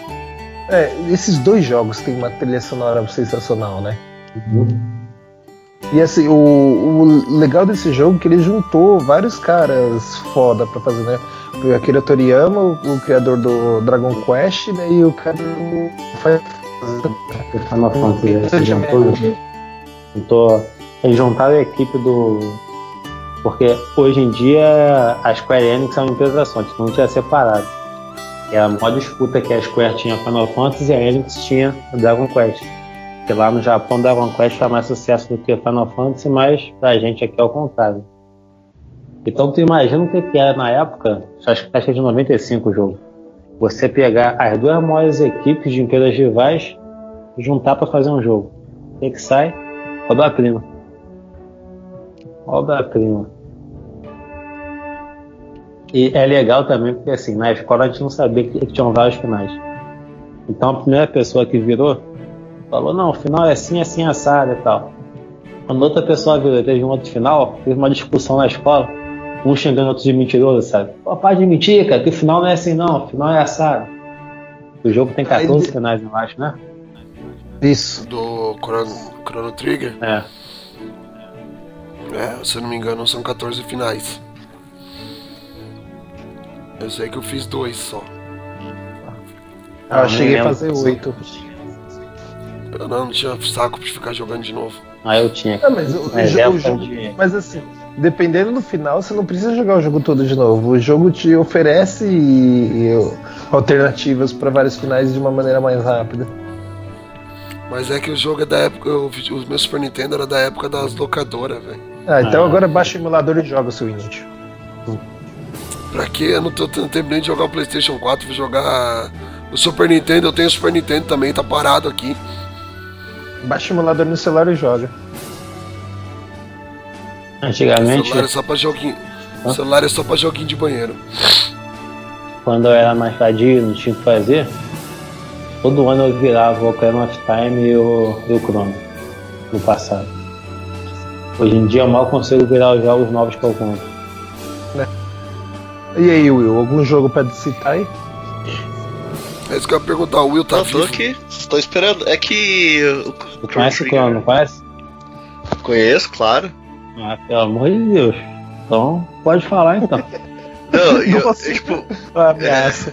É, esses dois jogos têm uma trilha sonora sensacional, né? E assim, o, o legal desse jogo é que ele juntou vários caras foda pra fazer, né? O Akira Toriyama, o, o criador do Dragon Quest, né? E o cara do Final Fantasy juntou, juntou, eles juntaram a equipe do. Porque hoje em dia a Square Enix é uma empresa só, antes não tinha separado. E a maior disputa que a Square tinha Final Fantasy e a Enix tinha Dragon Quest. Porque lá no Japão Dragon Quest faz mais sucesso do que Final Fantasy, mas pra gente aqui é o contrário. Então tu imagina o que que era na época, acho que é de 95 o jogo. Você pegar as duas maiores equipes de empresas rivais e juntar para fazer um jogo. O que que sai? Obra-prima. Obra-prima. E é legal também porque assim, na escola a gente não sabia que, que tinham vários finais. Então a primeira pessoa que virou falou, não, o final é assim, assim, assado e tal. Quando outra pessoa virou teve um outro final, teve uma discussão na escola, um xingando outro de mentiroso, sabe? Pô, para de mentir, cara, que o final não é assim não, o final é assado. O jogo tem 14 finais, eu acho, né? Isso. Do Chrono, Chrono Trigger? É. É, se eu não me engano, são 14 finais. Eu sei que eu fiz dois só. Ah, eu cheguei a fazer oito. Eu não, não tinha saco pra ficar jogando de novo. Ah, eu tinha. É, mas o, o é o o jogo. de- Mas assim, dependendo do final, você não precisa jogar o jogo todo de novo. O jogo te oferece e- e alternativas para vários finais de uma maneira mais rápida. Mas é que o jogo é da época. o- Os meus Super Nintendo era da época das locadoras, velho. Ah, então Ah. agora baixa o emulador e joga o seu inútil. Pra quê? Eu não tô tendo tempo nem de jogar o PlayStation 4, vou jogar o Super Nintendo. Eu tenho o Super Nintendo também, tá parado aqui. Baixa o emulador no celular e joga. O Antigamente, celular é só pra joguinho. O celular é só pra joguinho de banheiro. quando eu era mais vadio, não tinha o que fazer, todo ano eu virava o Ocarina of Time e o, e o Chrono no passado. Hoje em dia eu mal consigo virar os jogos novos que eu compro. E aí, Will, algum jogo pra citar aí? É isso que eu ia perguntar, o Will tá Não, tô vivo? aqui, estou esperando. É que. O, Tu conhece o Chrono, não conhece? Conheço, claro. Ah, pelo amor de Deus. Então, pode falar então. Não, eu, Nossa. eu, tipo, Ah, ameaça.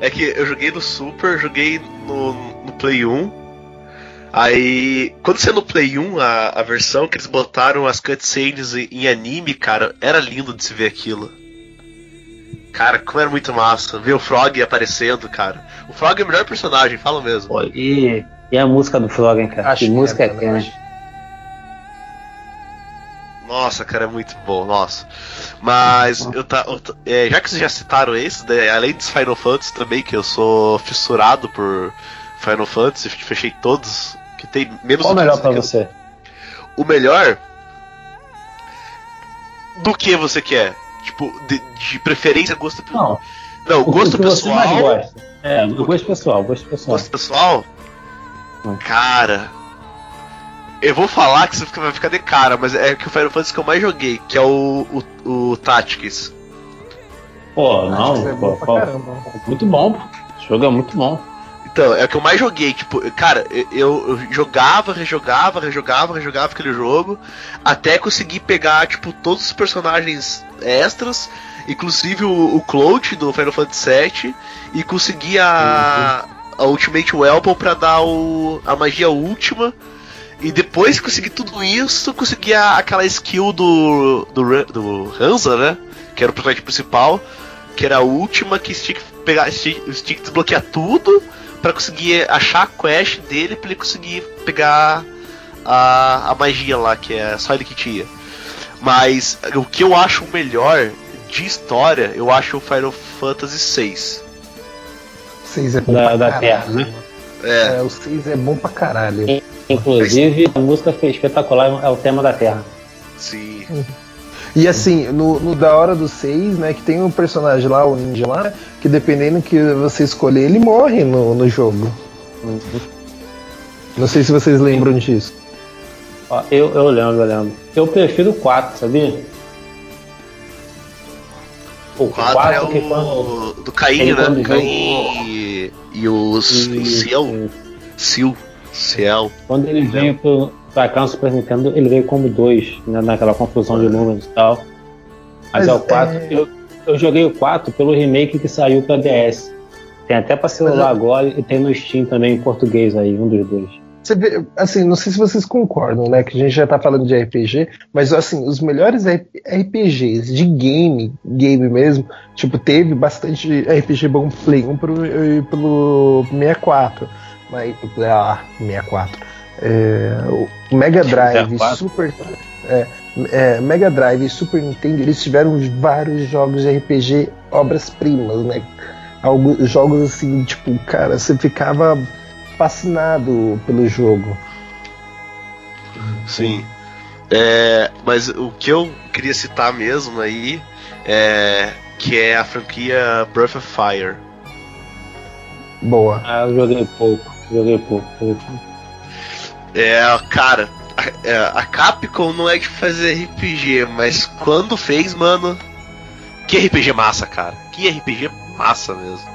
é que eu joguei no Super, joguei no, no Play 1. Aí, quando você no Play 1, a, a versão que eles botaram as cutscenes em, em anime, cara, era lindo de se ver aquilo. Cara, como era muito massa. Ver o Frog aparecendo, cara. O Frog é o melhor personagem, fala mesmo. Pô, e, e a música do Froggen, cara? Acho que música é acho. né? Nossa, cara, é muito bom, nossa. Mas eu tá, eu tá- é, já que vocês já citaram esse, né, além dos Final Fantasy também, que eu sou fissurado por Final Fantasy, fechei todos, que tem menos Qual o melhor aqui. você? O melhor do que você quer? Tipo, de, de preferência, gosto Não, Não, o gosto pessoal. gosta. É, o gosto pessoal, gosto pessoal. Gosto pessoal? Hum. Cara. Eu vou falar que você vai ficar de cara, mas é que o Final Fantasy que eu mais joguei, que é o, o, o Tactics. Pô, não, é pô, bom pô, muito bom, pô. Esse jogo é muito bom. Então, é o que eu mais joguei, tipo, cara, eu, eu jogava, rejogava, rejogava, rejogava aquele jogo, até conseguir pegar, tipo, todos os personagens extras, inclusive o, o Cloud do Final Fantasy VII, e conseguir a, a Ultimate Weapon pra dar o, a magia última, e depois que consegui tudo isso, consegui a- aquela skill do, do, do Hansa, né, que era o personagem principal, que era a última que tinha que pegar, tinha tinha que desbloquear tudo pra conseguir achar a quest dele pra ele conseguir pegar a, a magia lá, que é só ele que tinha. Mas o que eu acho melhor de história, eu acho o Final Fantasy VI. 6 é bom Da- pra da caralho. Terra, né? É, o 6 é bom pra caralho. Inclusive, a música foi espetacular, é o tema da Terra. Sim. E assim, no, no da hora do 6, né, que tem um personagem lá, o ninja lá, que dependendo que você escolher, ele morre no, no jogo. Não sei se vocês lembram disso. Eu, eu lembro, eu lembro. Eu prefiro o 4, sabia? O 4 é 4 que quando. o do Caim, né? quando Caim e, e o Ciel. Ciel. Ciel. Quando ele veio pro, pra cá no Super Nintendo, ele veio como 2, né, naquela confusão de números e tal. Mas, Mas, é o 4. é- Eu, eu joguei o 4 pelo remake que saiu pra DS. Tem até pra celular agora e tem no Steam também em português aí, um dos dois. Você vê, assim, não sei se vocês concordam, né? Que a gente já tá falando de RPG, mas assim, os melhores RPGs de game, game mesmo, tipo, teve bastante RPG bom pro Play 1 pro, pelo 64. Mas, ah, 64. É, o Mega Drive, 64. Super. É, é, Mega Drive e Super Nintendo, eles tiveram vários jogos de RPG obras-primas, né? Alguns jogos assim, tipo, cara, você ficava fascinado pelo jogo. Sim. É, mas o que eu queria citar mesmo aí é que é a franquia Breath of Fire. Boa. Ah, eu joguei pouco, joguei pouco. É, cara, a, é, a Capcom não é de fazer RPG, mas quando fez, mano, que RPG massa, cara. Que RPG massa mesmo.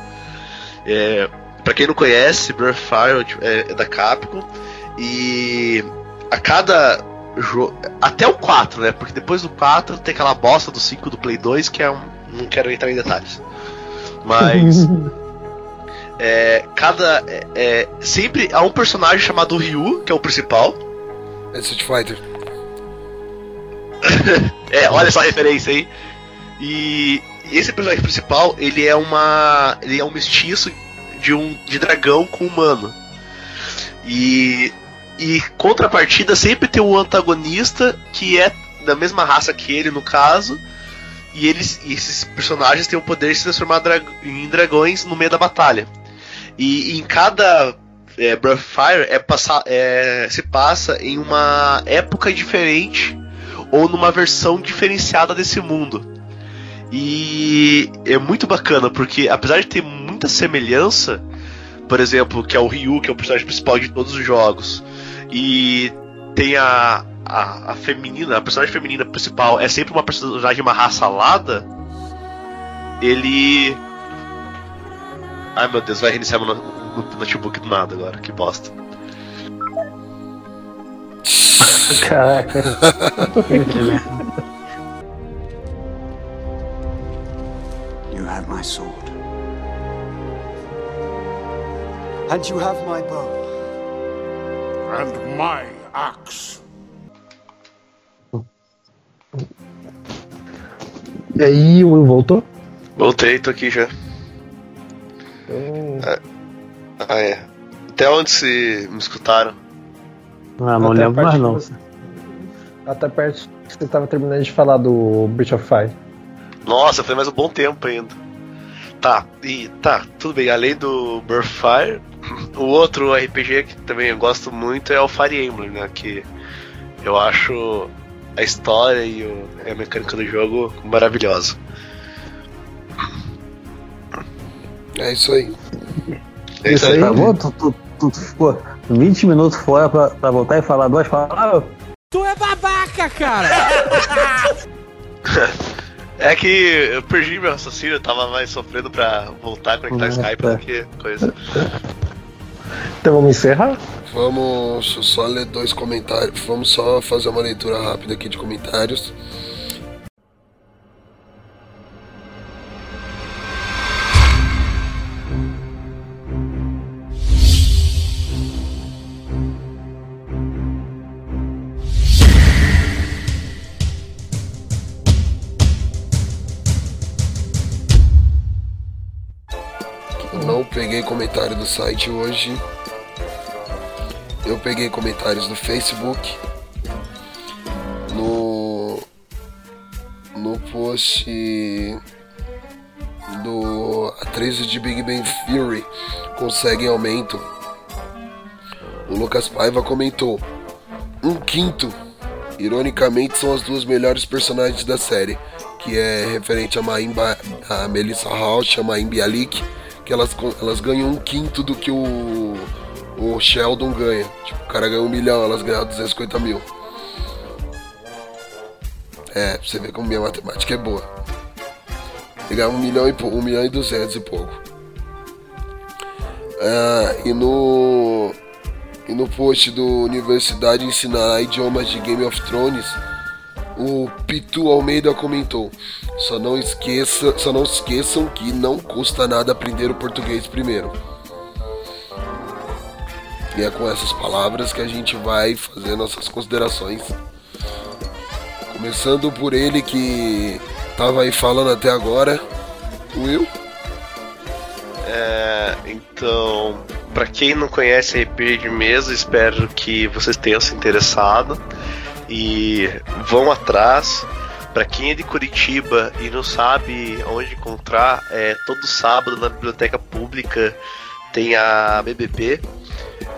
É, pra quem não conhece, Breath of Fire tipo, é, é da Capcom e a cada jogo, até o 4, né? Porque depois do 4 tem aquela bosta do 5 do Play 2 que é um, não quero entrar em detalhes. Mas é, cada é, é, sempre há um personagem chamado Ryu, que é o principal. É Street Fighter. É, olha só a referência aí. E esse personagem principal, ele é uma. Ele é um mestiço de um de dragão com humano. E. E contrapartida sempre tem um antagonista que é da mesma raça que ele, no caso. E eles. E esses personagens têm o poder de se transformar dra- em dragões no meio da batalha. E, em cada é, Fire é passar, é, se passa em uma época diferente ou numa versão diferenciada desse mundo. E é muito bacana, porque apesar de ter muita semelhança, por exemplo, que é o Ryu, que é o personagem principal de todos os jogos, e tem a, a, a feminina, a personagem feminina principal é sempre uma personagem de uma raça alada, ele. Ai meu Deus, vai reiniciar meu no- no- notebook do nada agora, que bosta. Caraca. You have my sword. And you have my bow. And my axe. E aí, o Will voltou? Voltei, tô aqui já. Ah, ah, é. Até onde se me escutaram? Ah, não Até a lembro mais não. você- Até perto que você estava terminando de falar do Breath of Fire. Nossa, foi mais um bom tempo ainda. Tá, e tá, tudo bem. Além do Burfire, o outro RPG que também eu gosto muito é o Fire Emblem, né? Que eu acho a história e o- a mecânica do jogo maravilhosa. É isso aí. É isso aí. Acabou? Tu, tu, tu ficou 20 minutos fora pra, pra voltar e falar duas palavras? Tu é babaca, cara! É que eu perdi meu raciocínio, eu tava mais sofrendo pra voltar a conectar Ah, Skype tá. do que coisa. Então vamos encerrar? Vamos só ler dois comentários. Vamos só fazer uma leitura rápida aqui de comentários. Comentário do site hoje. Eu peguei comentários do Facebook. No. No post do atrizes de Big Bang Theory conseguem aumento. O Lucas Paiva comentou: Um quinto. Ironicamente, são as duas melhores personagens da série, que é referente a, Maimba, a Melissa Rauch a Maim Bialik, que elas, elas ganham um quinto do que o, o Sheldon ganha. Tipo, o cara ganha um milhão, elas ganham 250 mil. É, pra você ver como minha matemática é boa. Pegar um milhão e pouco, um milhão e duzentos e pouco. Ah, e no e no post do Universidade ensinará idiomas de Game of Thrones, o Pitu Almeida comentou: "Só não esqueça, só não esqueçam que não custa nada aprender o português primeiro." E é com essas palavras que a gente vai fazer nossas considerações. Começando por ele que tava aí falando até agora, Will. É, então, pra quem não conhece RPG de mesa, espero que vocês tenham se interessado e vão atrás. Pra quem é de Curitiba e não sabe onde encontrar, é todo sábado na biblioteca pública tem a BBB,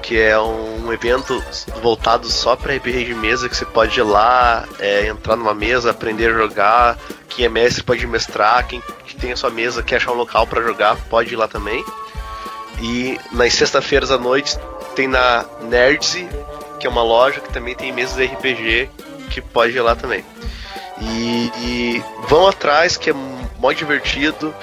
que é um evento voltado só para RPG de mesa que você pode ir lá, é, entrar numa mesa, aprender a jogar. Quem é mestre pode mestrar, quem tem a sua mesa quer achar um local para jogar pode ir lá também. E nas sextas-feiras à noite tem na Nerdsy, que é uma loja que também tem mesas de RPG que pode ir lá também. E, e vão atrás que é mó divertido.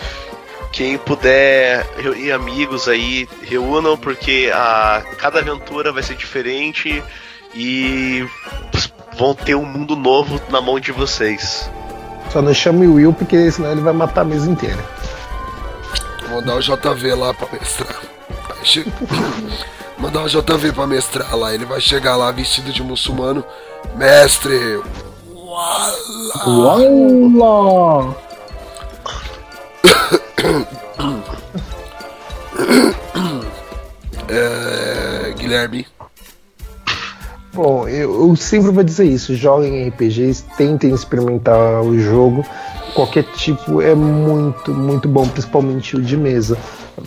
Quem puder reunir amigos aí, reúnam, porque a, cada aventura vai ser diferente e vão ter um mundo novo na mão de vocês. Só não chame o Will, porque senão ele vai matar a mesa inteira. Vou mandar o JV lá pra mestrar. Mandar o JV pra mestrar lá. Ele vai chegar lá vestido de muçulmano. Mestre! Uau! É, Guilherme. Bom, eu, eu sempre vou dizer isso: joguem RPGs, tentem experimentar o jogo. Qualquer tipo é muito, muito bom, principalmente o de mesa.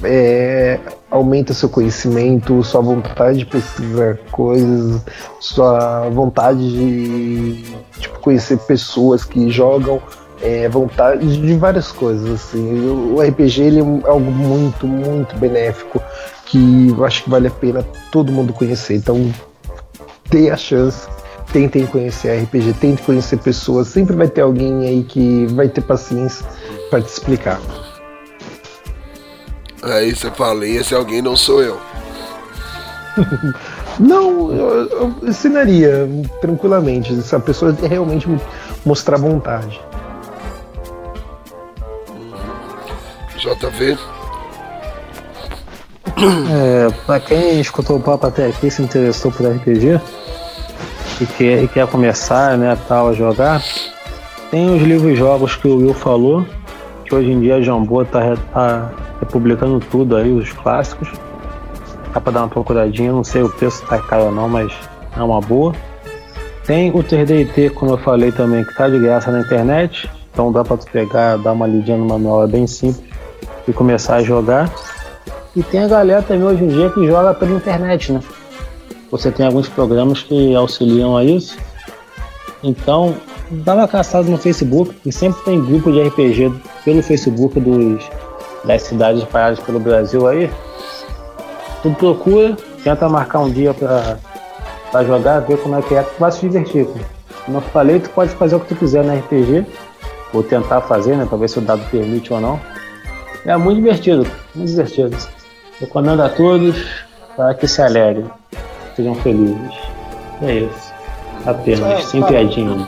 É, aumenta seu conhecimento, sua vontade de pesquisar coisas, sua vontade de tipo, conhecer pessoas que jogam, é, vontade de várias coisas. Assim. O RPG ele é algo muito, muito benéfico que eu acho que vale a pena todo mundo conhecer. Então dê a chance, tentem conhecer RPG, tentem conhecer pessoas. Sempre vai ter alguém aí que vai ter paciência para te explicar. Aí você fala, e esse alguém não sou eu. Não, eu, eu ensinaria tranquilamente se a pessoa realmente mostrar vontade. JV. É, pra quem escutou o papo até aqui se interessou por RPG e quer, e quer começar né, tal, a jogar, tem os livros jogos que o Will falou, que hoje em dia a Jambô tá, tá republicando tudo aí, os clássicos. Dá pra dar uma procuradinha, não sei o preço tá caro ou não, mas é uma boa. Tem o 3DT, como eu falei também, que tá de graça na internet, então dá pra tu pegar, dar uma lidinha no manual, é bem simples, e começar a jogar. E tem a galera também hoje em dia que joga pela internet, né? Você tem alguns programas que auxiliam a isso. Então, dá uma caçada no Facebook, e sempre tem grupo de RPG pelo Facebook dos, das cidades espalhadas pelo Brasil aí. Tu procura, tenta marcar um dia pra, pra jogar, ver como é que é, tu vai se divertir. Como eu falei, tu pode fazer o que tu quiser no RPG, ou tentar fazer, né? Pra ver se o dado permite ou não. É muito divertido, muito divertido. Recomendo a todos para que se alegrem, sejam felizes. É isso. Apenas, É, sem fala. piadinhas.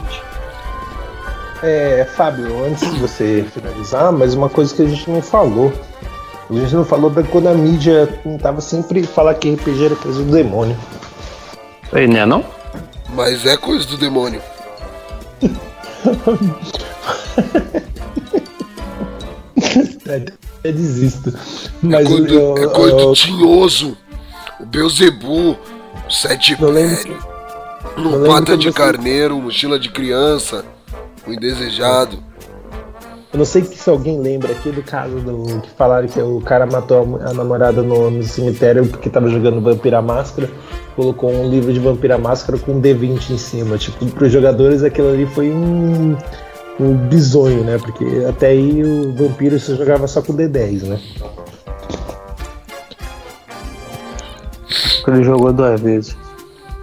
É, Fábio, antes de você finalizar, mas uma coisa que a gente não falou. A gente não falou da quando a mídia tentava sempre falar que RPG era coisa do demônio. Aí, né, não? Mas é coisa do demônio. Até desisto. Mas é coisa, do, eu- é coisa eu- do tinhoso. O Beuzebu, o Sete um lembro pata de você- carneiro, mochila de criança, o indesejado. Eu não sei se alguém lembra aqui do caso do que falaram que o cara matou a, namorada no, no cemitério porque tava jogando Vampira Máscara, colocou um livro de Vampira Máscara com um D20 em cima. Tipo, pros jogadores aquilo ali foi um, um bizonho, né? Porque até aí o vampiro você jogava só com D10, né? Ele jogou duas vezes.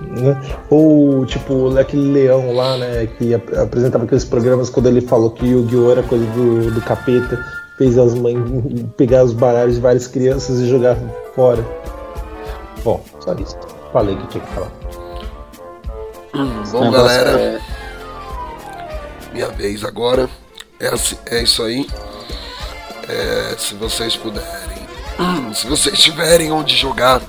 Né? Ou tipo aquele leão lá, né, que ap- apresentava aqueles programas quando ele falou que o Yu-Gi-Oh! era coisa do, do capeta, fez as mães pegar os baralhos de várias crianças e jogar fora. Bom, só isso. Falei que tinha que falar. Bom, galera, minha vez agora. É, assim- é isso aí. É, se vocês puderem, se vocês tiverem onde jogar,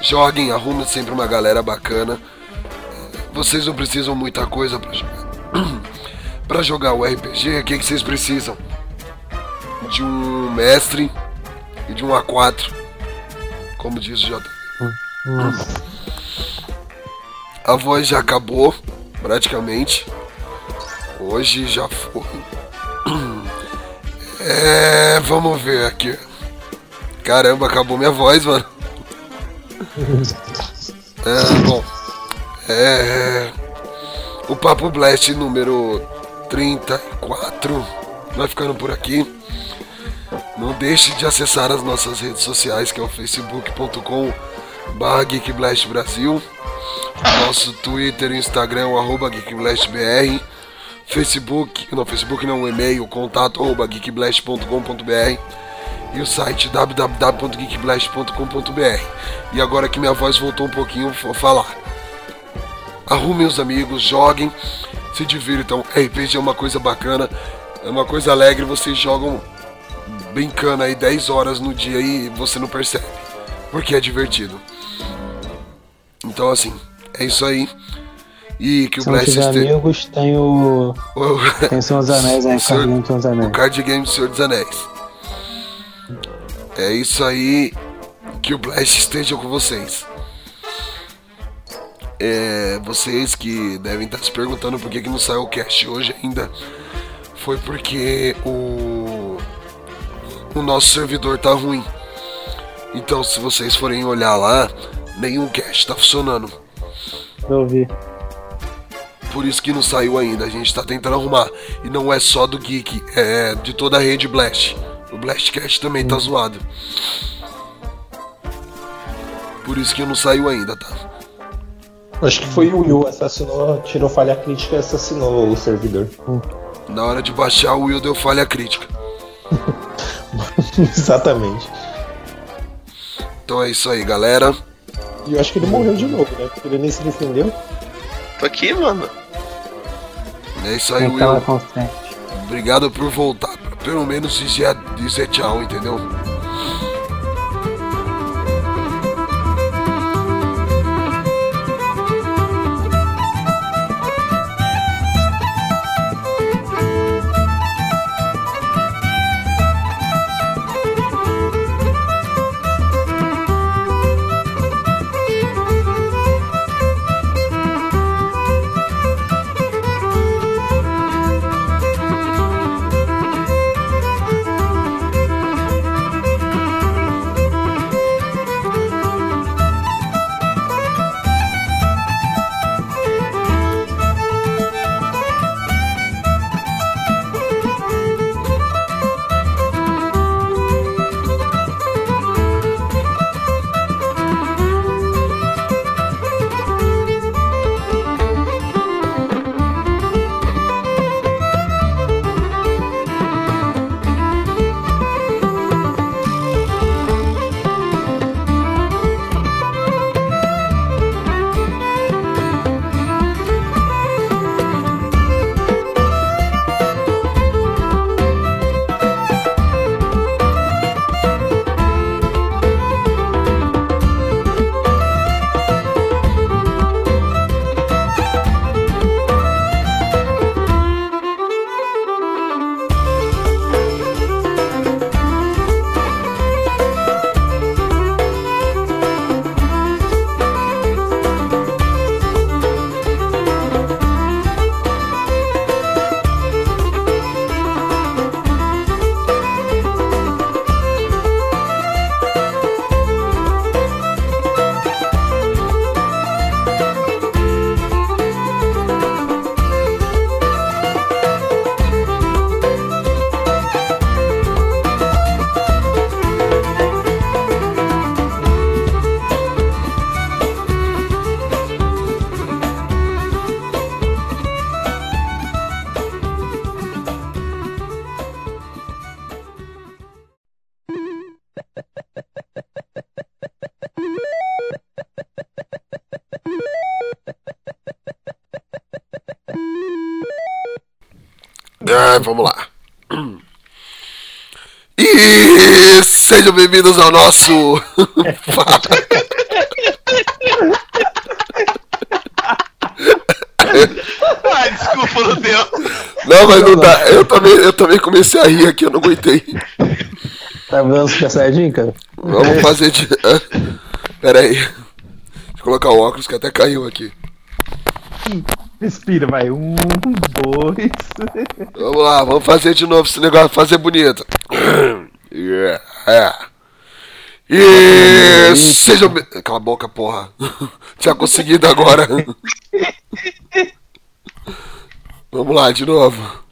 joguem, arrumem sempre uma galera bacana. Vocês não precisam muita coisa pra jogar. pra jogar o RPG, o que, que vocês precisam? De um mestre e de um A4. Como diz o J. A voz já acabou, praticamente. Hoje já foi. É, vamos ver aqui. Caramba, acabou minha voz, mano. É, bom. É. O Papo Blast número 34 vai ficando por aqui. Não deixe de acessar as nossas redes sociais, que é o facebook.com Brasil. Nosso Twitter e Instagram arroba GeekBlastBR. Facebook, não, Facebook não, o e-mail, contato arroba geekblast.com.br e o site www.geekblast.com.br. E agora que minha voz voltou um pouquinho, vou falar. Arrumem os amigos, joguem, se divirtam. RPG é uma coisa bacana, é uma coisa alegre, vocês jogam brincando aí 10 horas no dia e você não percebe, porque é divertido. Então assim, é isso aí. E que o Blast este- amigos, tem o. Tem o Senhor dos Anéis aí, O Senhor- Senhor o card game do Senhor dos Anéis. É isso aí. Que o Blast esteja com vocês. É, vocês que devem estar se perguntando por que, que não saiu o cast hoje ainda. Foi porque o. O nosso servidor tá ruim. Então, se vocês forem olhar lá, nenhum cast tá funcionando. Eu vi. Por isso que não saiu ainda. A gente tá tentando arrumar. E não é só do Geek, é de toda a rede Blast. O Blastcast também tá zoado. Por isso que não saiu ainda, tá? Acho que foi o Yu assassinou, tirou falha crítica e assassinou o servidor. Na hora de baixar, o Will deu falha crítica. Exatamente. Então é isso aí, galera. E eu acho que ele morreu de novo, né? Porque ele nem se defendeu. Tô aqui, mano. É isso aí, Will. Obrigado por voltar. Pelo menos dizer, dizer tchau, entendeu? Sejam bem-vindos ao nosso. ah, desculpa, não deu. Não, mas não dá. Eu também, eu também comecei a rir aqui, eu não aguentei. Tá vendo Super Saiyajin, cara? Vamos fazer de. Pera aí. Deixa eu colocar o óculos que até caiu aqui. Respira, vai. Um, dois. Vamos lá, vamos fazer de novo esse negócio, fazer bonito. Yeah. É. E sejam. Cala a boca, porra. Tinha conseguido agora. Vamos lá, de novo.